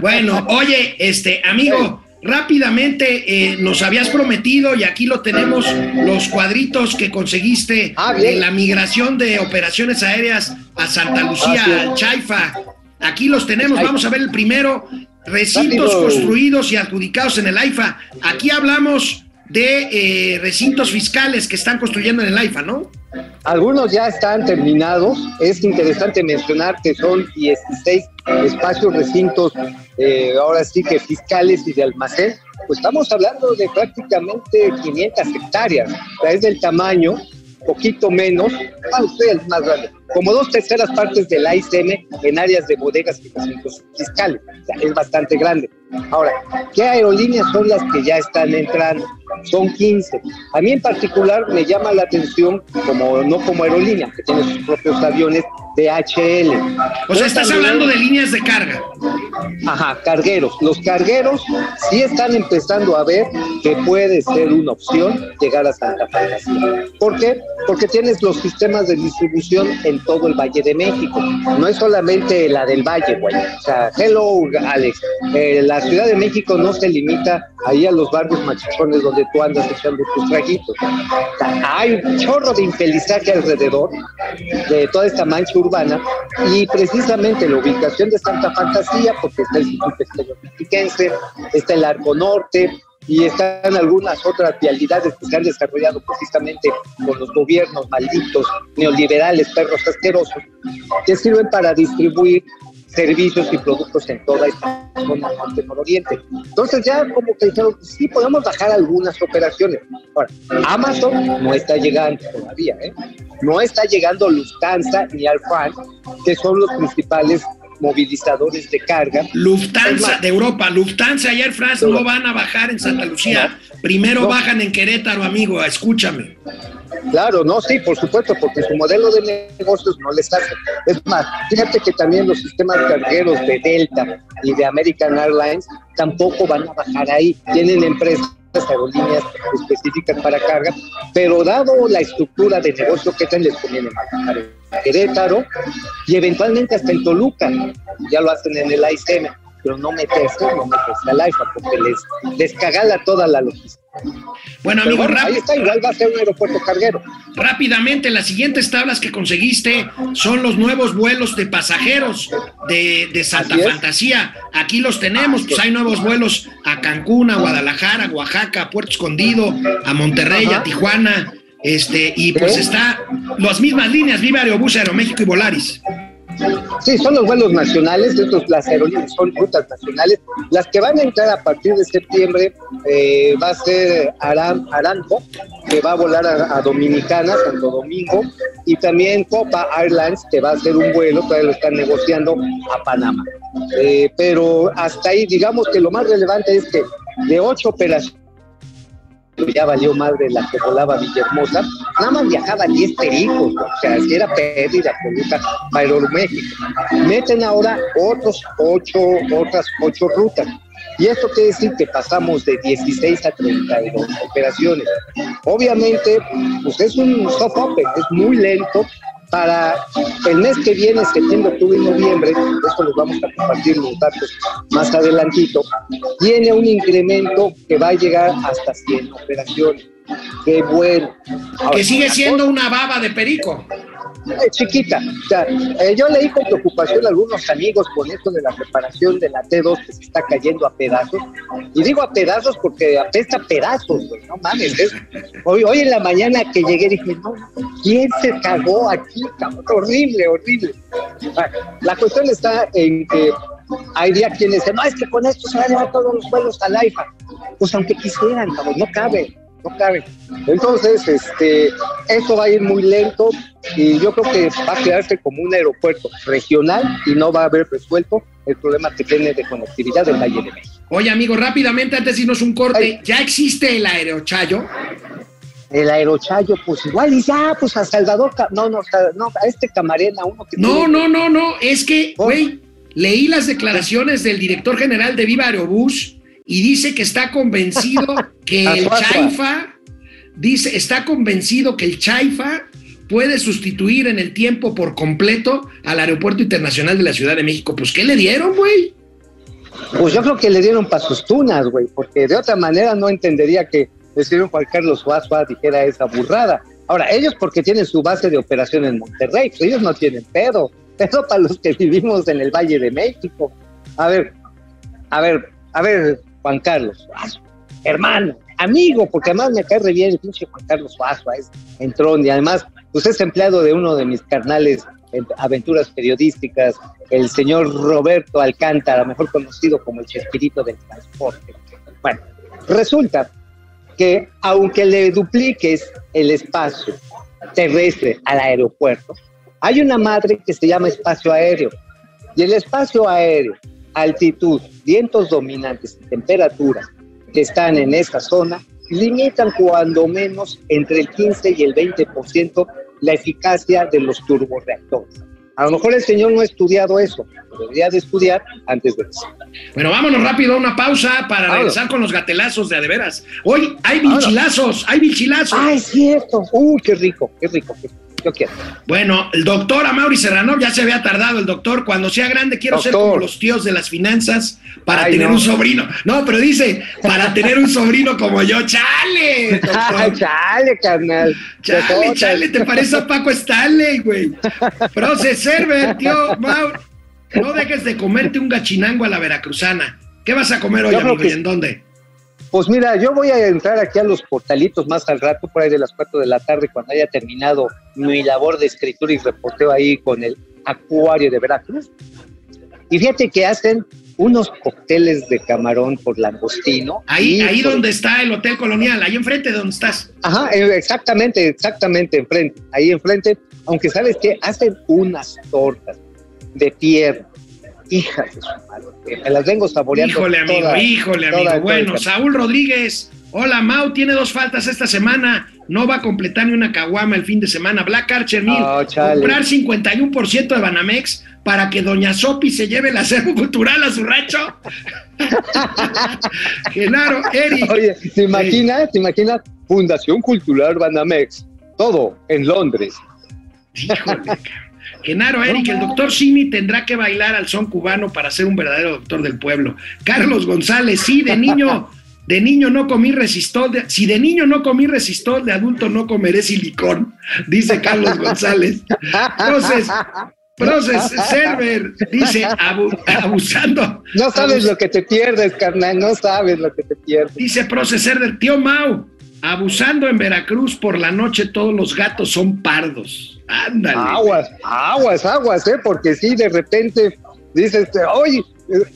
Bueno, oye, este, amigo, rápidamente eh, nos habías prometido, y aquí lo tenemos, los cuadritos que conseguiste Ah, de la migración de operaciones aéreas a Santa Lucía, Ah, al Chaifa. Aquí los tenemos, vamos a ver el primero. Recintos Rápido. construidos y adjudicados en el AIFA. Aquí hablamos de eh, recintos fiscales que están construyendo en el AIFA, ¿no? Algunos ya están terminados. Es interesante mencionar que son 16 espacios, recintos, eh, ahora sí que fiscales y de almacén. Pues estamos hablando de prácticamente 500 hectáreas. O es del tamaño, poquito menos, ah, usted es más grande, como dos terceras partes del AICM en áreas de bodegas y recintos fiscales. Es bastante grande. Ahora, ¿qué aerolíneas son las que ya están entrando? Son 15. A mí en particular me llama la atención, como no como aerolínea, que tiene sus propios aviones de HL. O sea, estás hablando de líneas de carga. Ajá, cargueros. Los cargueros sí están empezando a ver que puede ser una opción llegar a Santa Fantasía. ¿Por qué? Porque tienes los sistemas de distribución en todo el Valle de México. No es solamente la del Valle, güey. O sea, hello, Alex. Eh, la Ciudad de México no se limita ahí a los barrios machichones donde tú andas echando tus traguitos. Hay un chorro de infelizaje alrededor de toda esta mancha urbana y precisamente la ubicación de Santa Fantasía, porque está el Instituto Mexiquense, está el Arco Norte y están algunas otras vialidades que se han desarrollado precisamente con los gobiernos malditos, neoliberales, perros asquerosos, que sirven para distribuir servicios y productos en toda esta zona norte nororiente. Entonces ya como que dijeron, sí podemos bajar algunas operaciones. Ahora, Amazon no está llegando todavía, ¿eh? No está llegando Lufthansa ni France, que son los principales movilizadores de carga. Lufthansa de Europa, Lufthansa y Air France no van a bajar en Santa Lucía. Primero No. bajan en Querétaro, amigo, escúchame. Claro, no, sí, por supuesto, porque su modelo de negocios no les hace. Es más, fíjate que también los sistemas cargueros de Delta y de American Airlines tampoco van a bajar ahí. Tienen empresas aerolíneas específicas para carga, pero dado la estructura de negocio que tienen, les conviene más Querétaro y eventualmente hasta en Toluca. Ya lo hacen en el AICM. pero no meterse, no meterse al AIFA, porque les, les cagala toda la logística. Bueno, amigo, bueno, ahí rápido. está, igual va a ser un aeropuerto carguero. Rápidamente, las siguientes tablas que conseguiste son los nuevos vuelos de pasajeros de, de Santa. Fantasía. Aquí los tenemos, pues hay nuevos vuelos a Cancún, a Guadalajara, a Oaxaca, a Puerto Escondido, a Monterrey, Ajá. a Tijuana. Este, y pues está las mismas líneas, Viva Aerobús, Aeroméxico y Volaris. Sí, son los vuelos nacionales, estos, las aerolíneas son rutas nacionales. Las que van a entrar a partir de septiembre eh, va a ser Aram, Aranco, que va a volar a, a Dominicana, Santo Domingo, y también Copa Airlines, que va a hacer un vuelo, todavía lo están negociando a Panamá. Eh, pero hasta ahí, digamos que lo más relevante es que de ocho operaciones, ya valió madre la que volaba Villahermosa, nada más viajaban 10 pericos, o sea, si era pérdida absoluta para Aeroméxico. Meten ahora otros ocho, otras ocho rutas. Y esto quiere decir que pasamos de 16 a 32 operaciones. Obviamente, pues es un soft open, es muy lento. Para el mes que viene, septiembre, octubre y noviembre, esto los vamos a compartir los datos más adelantito, tiene un incremento que va a llegar hasta 100 operaciones. Qué bueno. Ahora, Que sigue siendo una baba de perico. Eh, chiquita. O sea, eh, yo leí con preocupación a algunos amigos con esto de la preparación de la T2 que se está cayendo a pedazos. Y digo a pedazos porque apesta a pedazos, güey. No mames. es- Hoy, hoy en la mañana que llegué dije, no, ¿quién se cagó aquí? cabrón? Horrible, horrible. Bueno, la cuestión está en que hay días quienes dicen, no, es que con esto se van a llevar todos los vuelos al AIFA. Pues aunque quisieran, no cabe, no cabe. Entonces, este, esto va a ir muy lento y yo creo que va a quedarse como un aeropuerto regional y no va a haber resuelto el problema que tiene de conectividad del Valle de México. Oye, amigo, rápidamente, antes de irnos un corte, Ay. ¿ya existe el aerochayo? El aerochayo, pues igual, y ya, pues a Salvador, no, no, no, a este Camarena, uno que No, tiene- no, no, no. Es que, güey, leí las declaraciones del director general de Viva Aerobús y dice que está convencido que el. Chaifa, dice, está convencido que el Chaifa puede sustituir en el tiempo por completo al Aeropuerto Internacional de la Ciudad de México. Pues, ¿qué le dieron, güey? Pues yo creo que le dieron pa' sus tunas, güey, porque de otra manera no entendería que el señor Juan Carlos Suazua dijera esa burrada. Ahora, ellos porque tienen su base de operación en Monterrey, pues ellos no tienen pedo. Eso para los que vivimos en el Valle de México. A ver, a ver, a ver, Juan Carlos Suazua, hermano, amigo, porque además me cae re bien el pinche Juan Carlos Suazua, es entrón además usted es empleado de uno de mis carnales en aventuras periodísticas, el señor Roberto Alcántara, mejor conocido como el Chespirito del transporte. Bueno, resulta que aunque le dupliques el espacio terrestre al aeropuerto, hay una madre que se llama espacio aéreo. Y el espacio aéreo, altitud, vientos dominantes y temperatura que están en esta zona, limitan cuando menos entre el 15 y el 20% la eficacia de los turborreactores. A lo mejor el señor no ha estudiado eso, pero debería de estudiar antes de eso. Bueno, vámonos rápido a una pausa para regresar con los gatelazos de a de veras. Hoy hay bichilazos, hay bichilazos. Ah, es cierto. Uy, qué rico, qué rico. qué rico. Yo quiero. Bueno, el doctor Amaury Serrano ya se había tardado. El doctor, cuando sea grande, quiero ser como los tíos de las finanzas para Ay, tener no. un sobrino. No, pero dice, para tener un sobrino como yo. ¡Chale! Ay, chale, carnal. Chale, chale, te parece a Paco Stanley, güey. Proces server, tío Mau. No dejes de comerte un gachinango a la veracruzana. ¿Qué vas a comer hoy, amigo? que- ¿Y en dónde? Pues mira, yo voy a entrar aquí a los portalitos más al rato, por ahí de las 4 de la tarde, cuando haya terminado mi labor de escritura y reporteo ahí con el acuario de Veracruz. Y fíjate que hacen unos cócteles de camarón por langostino. Ahí, ahí donde está el Hotel Colonial, ahí enfrente de donde estás. Ajá, eh, exactamente, exactamente, enfrente, ahí enfrente. Aunque sabes que hacen unas tortas de pierna. Hijas de su madre, que me las vengo saboreando. Híjole, amigo, toda- híjole, amigo. toda Bueno, Saúl Rodríguez. Hola, Mau, tiene dos faltas esta semana. No va a completar ni una caguama el fin de semana. Black Archer. Ah, chale. comprar 51% de Banamex para que Doña Sopi se lleve el acervo cultural a su rancho. Genaro, Eric. Oye, ¿te imaginas? ¿Te imaginas? Fundación Cultural Banamex. Todo en Londres. Híjole. Genaro Eric, el doctor Simi tendrá que bailar al son cubano para ser un verdadero doctor del pueblo. Carlos González, sí, de niño, de niño no comí resistol, de- si de niño no comí resistol, de adulto no comeré silicón, dice Carlos González. Entonces, Proces Server dice abu- abusando. No sabes abus- lo que te pierdes, carnal, no sabes lo que te pierdes. Dice Proces Server, tío Mau, abusando en Veracruz por la noche todos los gatos son pardos. Ándale. Aguas, aguas, aguas, ¿eh? Porque sí, de repente dices, oye,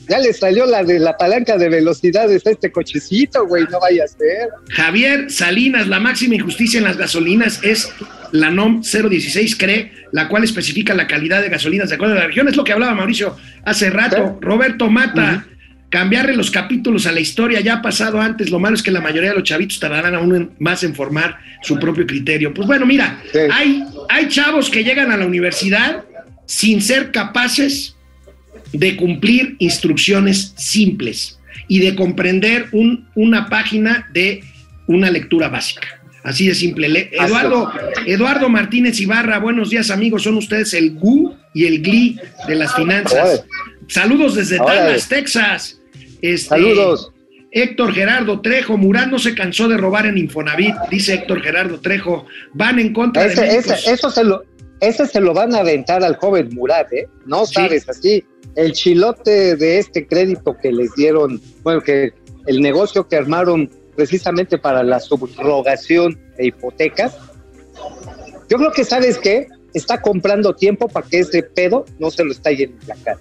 ya le salió la de la palanca de velocidades a este cochecito, güey, no vaya a ser. Javier Salinas, la máxima injusticia en las gasolinas es la NOM 016 CRE, la cual especifica la calidad de gasolinas de acuerdo a la región. Es lo que hablaba Mauricio hace rato. Roberto Mata, cambiarle los capítulos a la historia ya ha pasado antes. Lo malo es que la mayoría de los chavitos tardarán aún más en formar su propio criterio. Pues bueno, mira, Sí. hay, hay chavos que llegan a la universidad sin ser capaces de cumplir instrucciones simples y de comprender un- una página de una lectura básica. Así de simple. Le- Eduardo, Eduardo Martínez Ibarra, buenos días amigos, son ustedes el GU y el GLI de las finanzas. Saludos desde. Dallas, Texas. Este, Saludos. Héctor Gerardo Trejo, Murat no se cansó de robar en Infonavit, dice Héctor Gerardo Trejo. Van en contra de Ese, eso se lo, ese se lo van a aventar al joven Murat, ¿eh? No Sí. sabes, así, el chilote de este crédito que les dieron, bueno, que el negocio que armaron precisamente para la subrogación de hipotecas, yo creo que, ¿sabes qué? Está comprando tiempo para que ese pedo no se lo está yendo en la cara.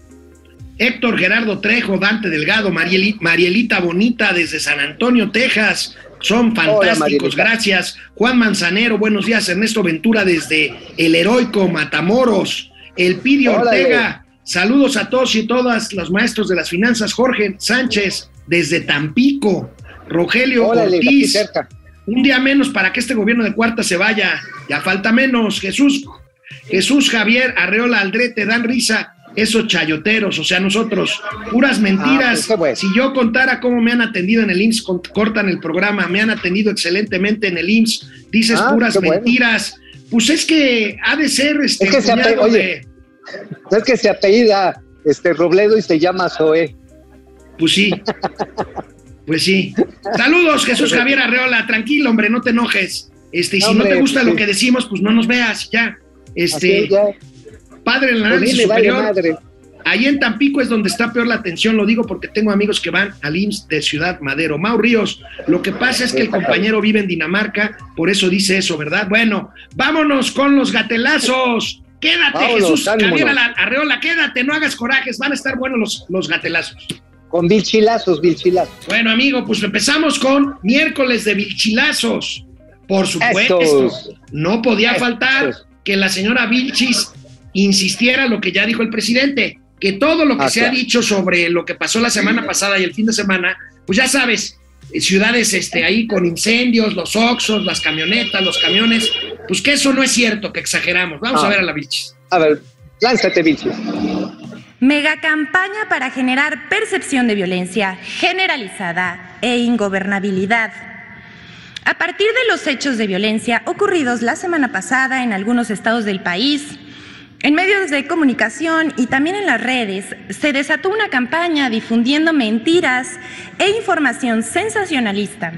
Héctor Gerardo Trejo, Dante Delgado, Marieli- Marielita Bonita desde San Antonio, Texas. Son fantásticos, gracias. Juan Manzanero, buenos días. Ernesto Ventura desde el heroico Matamoros. El Pidio. Ortega, saludos a todos y todas los maestros de las finanzas. Jorge Sánchez desde Tampico. Rogelio Ortiz, cerca. un día menos para que este gobierno de cuarta se vaya. Ya falta menos. Jesús, Jesús Javier Arreola Aldrete, dan risa esos chayoteros, o sea, nosotros, puras mentiras. pues, bueno. Si yo contara cómo me han atendido en el IMSS, cortan el programa, me han atendido excelentemente en el IMSS, dices Ah, puras bueno. mentiras. Pues es que ha de ser este Es que se ape- oye. de- es que se apellida este Robledo y se llama Zoe. Pues sí. Pues sí. Saludos, Jesús Javier Arreola. Tranquilo, hombre, no te enojes. Este, y si no te gusta sí. lo que decimos, pues no nos veas, ya. Este, Así ya, padre me vale superior. madre. Ahí en Tampico es donde está peor la atención, lo digo porque tengo amigos que van al IMSS de Ciudad Madero. Mau Ríos, lo que pasa es que el compañero vive en Dinamarca, por eso dice eso, ¿verdad? Bueno, vámonos con los gatelazos. Quédate, Vámonos, Jesús Ala- Arreola, quédate, no hagas corajes, van a estar buenos los, los gatelazos. Con vilchilazos, vilchilazos. Bueno, amigo, pues empezamos con miércoles de vilchilazos. Por supuesto, Estos. no podía Estos. faltar que la señora Vilchis insistiera lo que ya dijo el presidente, que todo lo que Ah, se ha dicho sobre lo que pasó la semana pasada y el fin de semana, pues ya sabes, eh, ciudades este, ahí con incendios, los oxos, las camionetas, los camiones, pues que eso no es cierto, que exageramos. Vamos Ah. a ver a la Vilchis. A ver, lánzate, vilchis. Mega campaña para generar percepción de violencia generalizada e ingobernabilidad. A partir de los hechos de violencia ocurridos la semana pasada en algunos estados del país, en medios de comunicación y también en las redes, se desató una campaña difundiendo mentiras e información sensacionalista,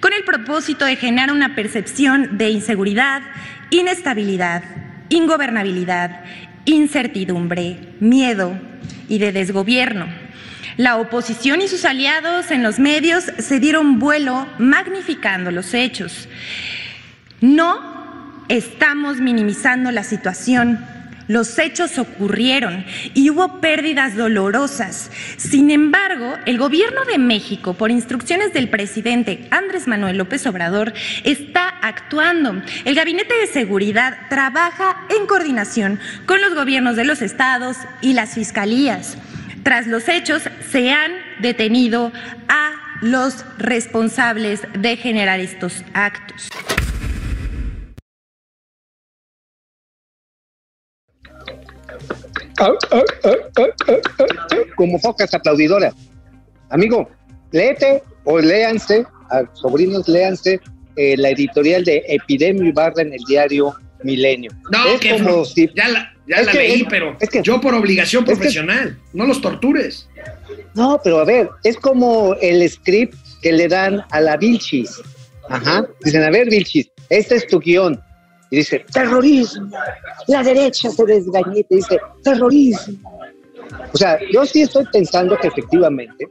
con el propósito de generar una percepción de inseguridad, inestabilidad, ingobernabilidad, incertidumbre, miedo y de desgobierno. La oposición y sus aliados en los medios se dieron vuelo magnificando los hechos. No estamos minimizando la situación. Los hechos ocurrieron y hubo pérdidas dolorosas. Sin embargo, el gobierno de México, por instrucciones del presidente Andrés Manuel López Obrador, está actuando. El Gabinete de Seguridad trabaja en coordinación con los gobiernos de los estados y las fiscalías. Tras los hechos, se han detenido a los responsables de generar estos actos. Como focas aplaudidoras. Amigo, léete o léanse, a sobrinos léanse, eh, la editorial de Epidemio Ibarra en el diario milenio. No, es que como si ya la, ya Es la que- leí, es- pero es que- yo por obligación que- profesional, no los tortures. No, pero a ver, es como el script que le dan a la Vilchis. Ajá. Dicen, a ver, Vilchis, este es tu guion. Y dice, terrorismo. La derecha se desgañita y dice, terrorismo. O sea, yo sí estoy pensando que efectivamente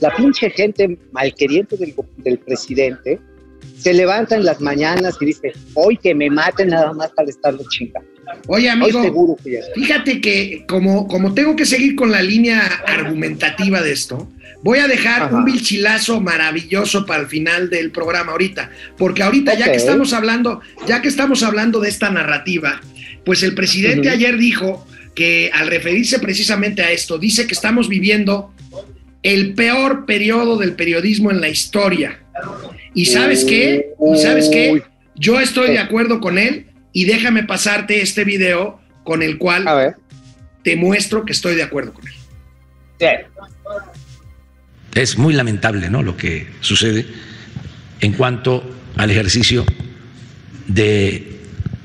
la pinche gente malqueriente del, del presidente se levanta en las mañanas y dice, hoy que me maten nada más para estarlo chingando. Oye, amigo, seguro que ya. fíjate que como, como tengo que seguir con la línea argumentativa de esto, voy a dejar Ajá. un vilchilazo maravilloso para el final del programa ahorita, porque ahorita ya que estamos hablando, ya que estamos hablando de esta narrativa, pues el presidente ayer dijo que al referirse precisamente a esto, dice que estamos viviendo el peor periodo del periodismo en la historia. ¿Y sabes qué? ¿Y sabes qué? Yo estoy de acuerdo con él y déjame pasarte este video con el cual A ver. te muestro que estoy de acuerdo con él. Es muy lamentable ¿no? lo que sucede en cuanto al ejercicio de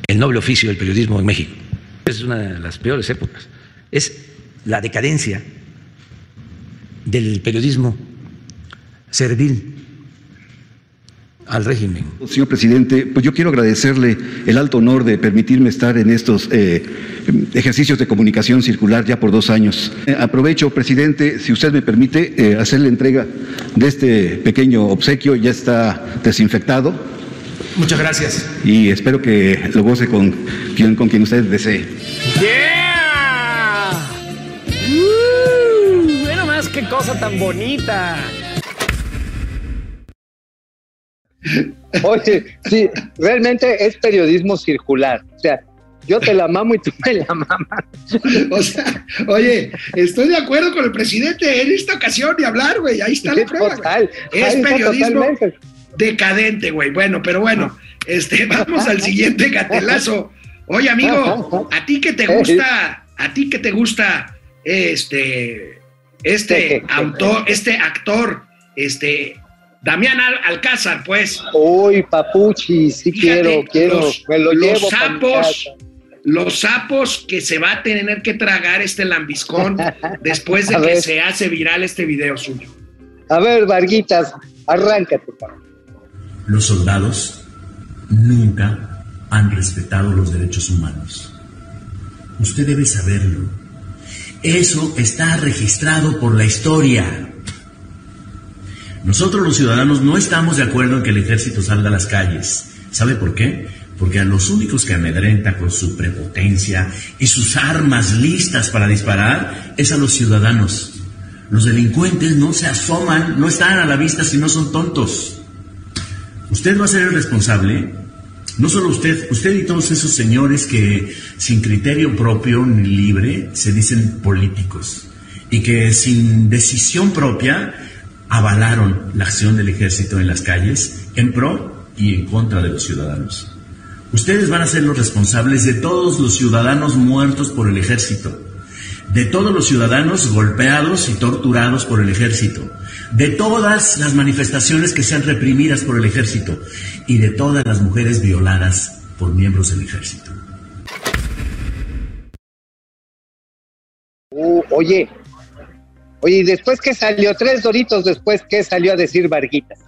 el noble oficio del periodismo en México. Es una de las peores épocas. Es la decadencia del periodismo servil al régimen. Señor presidente, pues yo quiero agradecerle el alto honor de permitirme estar en estos eh, ejercicios de comunicación circular ya por dos años. Eh, aprovecho, presidente, si usted me permite, eh, hacer la entrega de este pequeño obsequio. Ya está desinfectado Muchas gracias. y espero que lo goce con quien, con quien usted desee. ¡Yeah! ¡Uh! ¡Ve nomás qué cosa tan bonita! Oye, sí, realmente es periodismo circular. O sea, yo te la mamo y tú me la mamas. O sea, oye, estoy de acuerdo con el presidente en esta ocasión y hablar, güey. Ahí está la prueba. Total. Es periodismo totalmente. decadente, güey. Bueno, pero bueno, este, vamos al siguiente gatelazo. Oye, amigo, a ti que te gusta, a ti que te gusta, este, este autor, este actor, este, Damián Al- Alcázar, pues. Uy, papuchi, sí Fíjate, quiero, quiero. los- me lo los llevo. sapos, los sapos que se va a tener que tragar este lambiscón después de que ver. se hace viral este video suyo. A ver, Varguitas, arráncate. pa. Los soldados nunca han respetado los derechos humanos. Usted debe saberlo. Eso está registrado por la historia. Nosotros los ciudadanos no estamos de acuerdo en que el ejército salga a las calles. ¿Sabe por qué? Porque a los únicos que amedrenta con su prepotencia y sus armas listas para disparar es a los ciudadanos. Los delincuentes no se asoman, no están a la vista si no son tontos. Usted va a ser el responsable, no solo usted, usted y todos esos señores que sin criterio propio ni libre se dicen políticos y que sin decisión propia avalaron la acción del ejército en las calles en pro y en contra de los ciudadanos. Ustedes van a ser los responsables de todos los ciudadanos muertos por el ejército, de todos los ciudadanos golpeados y torturados por el ejército, de todas las manifestaciones que sean reprimidas por el ejército y de todas las mujeres violadas por miembros del ejército. Uh, oye, oye, ¿y después qué salió? Tres doritos después, ¿qué salió a decir Varguitas?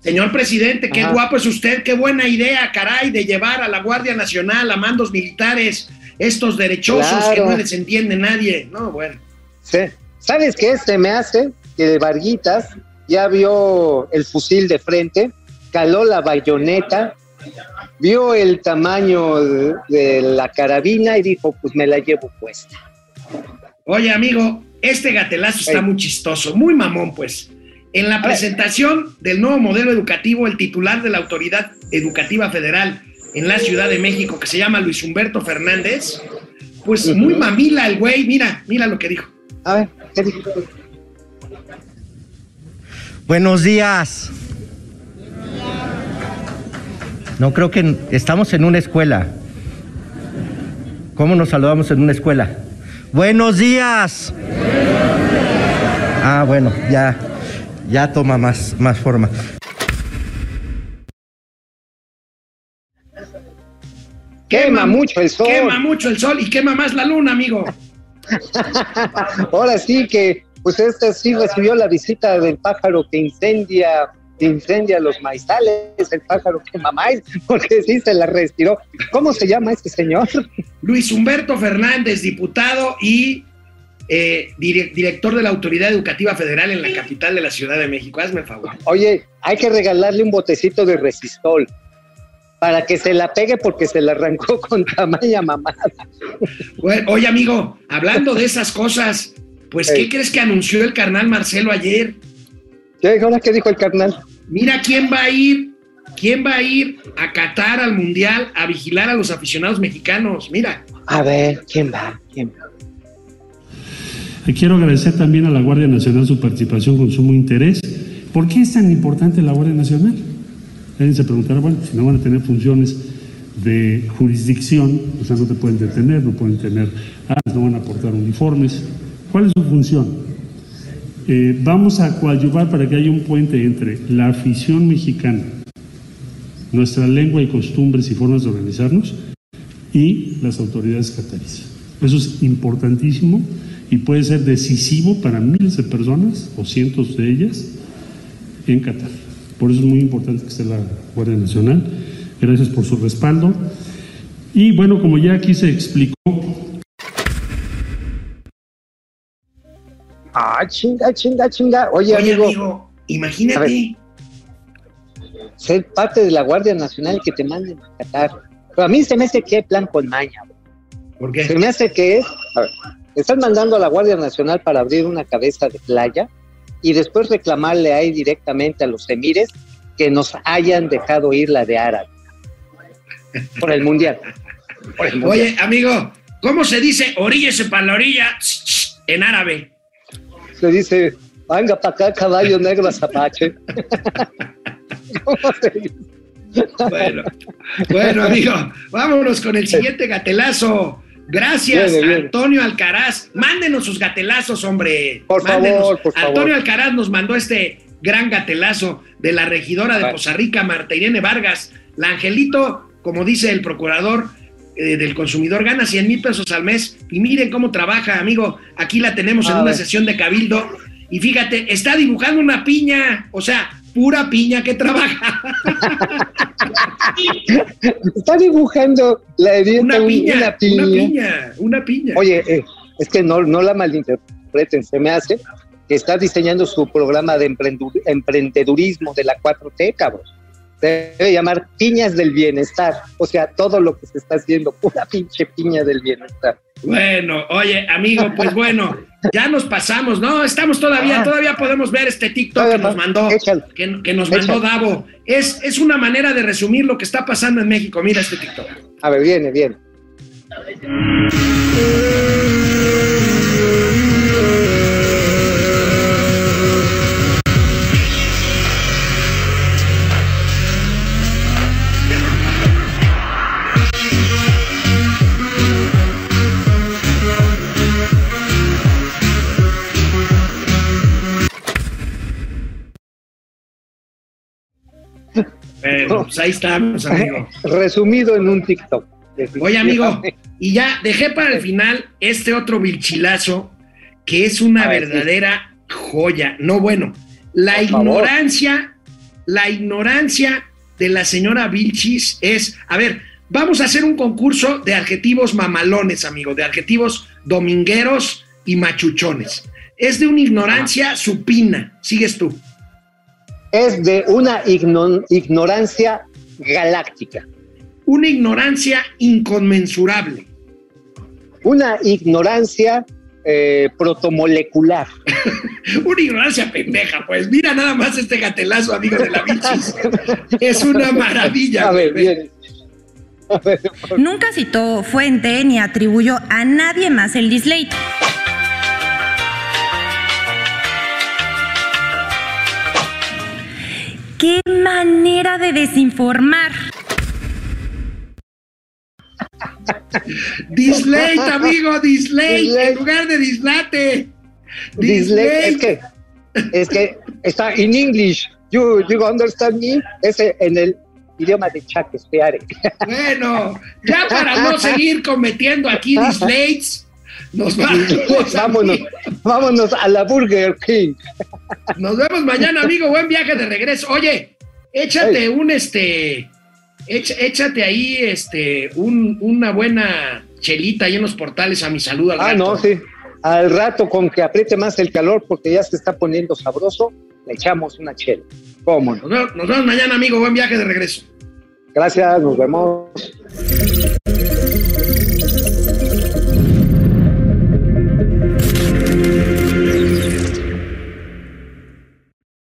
Señor presidente, qué Ajá. guapo es usted, qué buena idea, caray, de llevar a la Guardia Nacional a mandos militares, estos derechosos que no les entiende nadie. No, bueno. Sí. ¿Sabes qué? Se me hace que Varguitas ya vio el fusil de frente, caló la bayoneta, vio el tamaño de la carabina y dijo, pues me la llevo puesta. Oye, amigo, este gatelazo está muy chistoso, muy mamón, pues. En la presentación del nuevo modelo educativo, el titular de la Autoridad Educativa Federal en la Ciudad de México, que se llama Luis Humberto Fernández, pues muy mamila el güey, mira, mira lo que dijo. A ver, ¿qué dijo? Buenos días. No creo que estamos en una escuela. ¿Cómo nos saludamos en una escuela? Buenos días. Ah, bueno, ya, ya toma más, más forma. Quema mucho el sol. Quema mucho el sol y quema más la luna, amigo. Ahora sí que, pues este sí recibió la visita del pájaro que incendia, que incendia los maizales, el pájaro que mamáis, porque sí se la respiró. ¿Cómo se llama este señor? Luis Humberto Fernández, diputado y eh, dire- director de la Autoridad Educativa Federal en la capital de la Ciudad de México. Hazme el favor. Oye, hay que regalarle un botecito de resistol para que se la pegue porque se la arrancó con tamaña mamada. Bueno, oye, amigo, hablando de esas cosas, pues, ¿qué crees que anunció el carnal Marcelo ayer? ¿Qué, ahora qué dijo el carnal? Mira quién va a ir, quién va a ir a Qatar al Mundial a vigilar a los aficionados mexicanos. Mira. A ver, ¿quién va? ¿Quién va? Quiero agradecer también a la Guardia Nacional su participación con sumo interés. ¿Por qué es tan importante la Guardia Nacional? Alguien se preguntará, bueno, si no van a tener funciones de jurisdicción, o sea, no te pueden detener, no pueden tener armas, no van a portar uniformes. ¿Cuál es su función? Eh, vamos a coadyuvar para que haya un puente entre la afición mexicana, nuestra lengua y costumbres y formas de organizarnos, y las autoridades cataríes. Eso es importantísimo y puede ser decisivo para miles de personas o cientos de ellas en Qatar. Por eso es muy importante que esté la Guardia Nacional. Gracias por su respaldo. Y bueno, como ya aquí se explicó, Ah, chinga, chinga, chinga. Oye, Oye, amigo, amigo, imagínate. ser parte de la Guardia Nacional que te manden a Qatar. Pero a mí se me hace que hay plan con maña. ¿Por qué? Se me hace que es, a ver, están mandando a la Guardia Nacional para abrir una cabeza de playa y después reclamarle ahí directamente a los emires que nos hayan dejado ir la de árabe. Por el mundial. Por el mundial. Oye, amigo, ¿cómo se dice oríllese para la orilla en árabe? Se dice, venga para acá, caballo negro zapache. ¿Cómo se dice? Bueno, bueno, amigo, vámonos con el siguiente gatelazo. Gracias. Antonio Alcaraz. Mándenos sus gatelazos, hombre. Por Mándenos. favor, por favor. Antonio Alcaraz nos mandó este gran gatelazo de la regidora de. Poza Rica, Marta Irene Vargas. La Angelito, como dice el procurador eh, del consumidor, gana 100 mil pesos al mes. Y miren cómo trabaja, amigo. Aquí la tenemos en una sesión de cabildo. Y fíjate, está dibujando una piña. O sea, pura piña que trabaja. Está dibujando la herida Una un- piña, una piña. una piña, una piña. Oye, eh, es que no, no la malinterpreten, se me hace que está diseñando su programa de emprendedurismo de la 4T, cabrón. Se debe llamar Piñas del Bienestar. O sea, todo lo que se está haciendo, pura pinche piña del bienestar. Bueno, oye, amigo, pues bueno, ya nos pasamos, ¿no? Estamos todavía, Ah. todavía podemos ver este TikTok que nos mandó, Échale. que, que nos mandó Échale. Davo. Es, es una manera de resumir lo que está pasando en México. Mira este TikTok. A ver, viene, viene. Bueno, pues ahí estamos, amigo. Resumido en un TikTok. Oye, amigo, y ya dejé para el final este otro vilchilazo que es una sí. verdadera joya. No, bueno, la Por favor. ignorancia, la ignorancia de la señora Vilchis es, a ver, vamos a hacer un concurso de adjetivos mamalones, amigo, de adjetivos domingueros y machuchones. Es de una ignorancia supina. Sigues tú. Es de una igno- ignorancia galáctica. Una ignorancia inconmensurable. Una ignorancia eh, protomolecular. Una ignorancia pendeja, pues. Mira nada más este gatelazo, amigo de la bichis. Es una maravilla. Ver. A ver, Nunca citó fuente ni atribuyó a nadie más el dislate. ¡Qué manera de desinformar! Dislate, amigo, dislate, Dislate. en lugar de dislate. Dislate, es que, es que está en English. You, you understand me? Ese en el idioma de Shakespeare. Bueno, ya para no seguir cometiendo aquí displays, nos vamos. vámonos, vámonos a la Burger King. Nos vemos mañana, amigo. Buen viaje de regreso. Oye, échate un este. éch- échate ahí este un, una buena chelita ahí en los portales a mi salud al Ah, rato. no, sí. Al rato, con que apriete más el calor, porque ya se está poniendo sabroso, le echamos una chela. ¿Cómo no? Nos vemos, nos vemos mañana, amigo. Buen viaje de regreso. Gracias, nos vemos.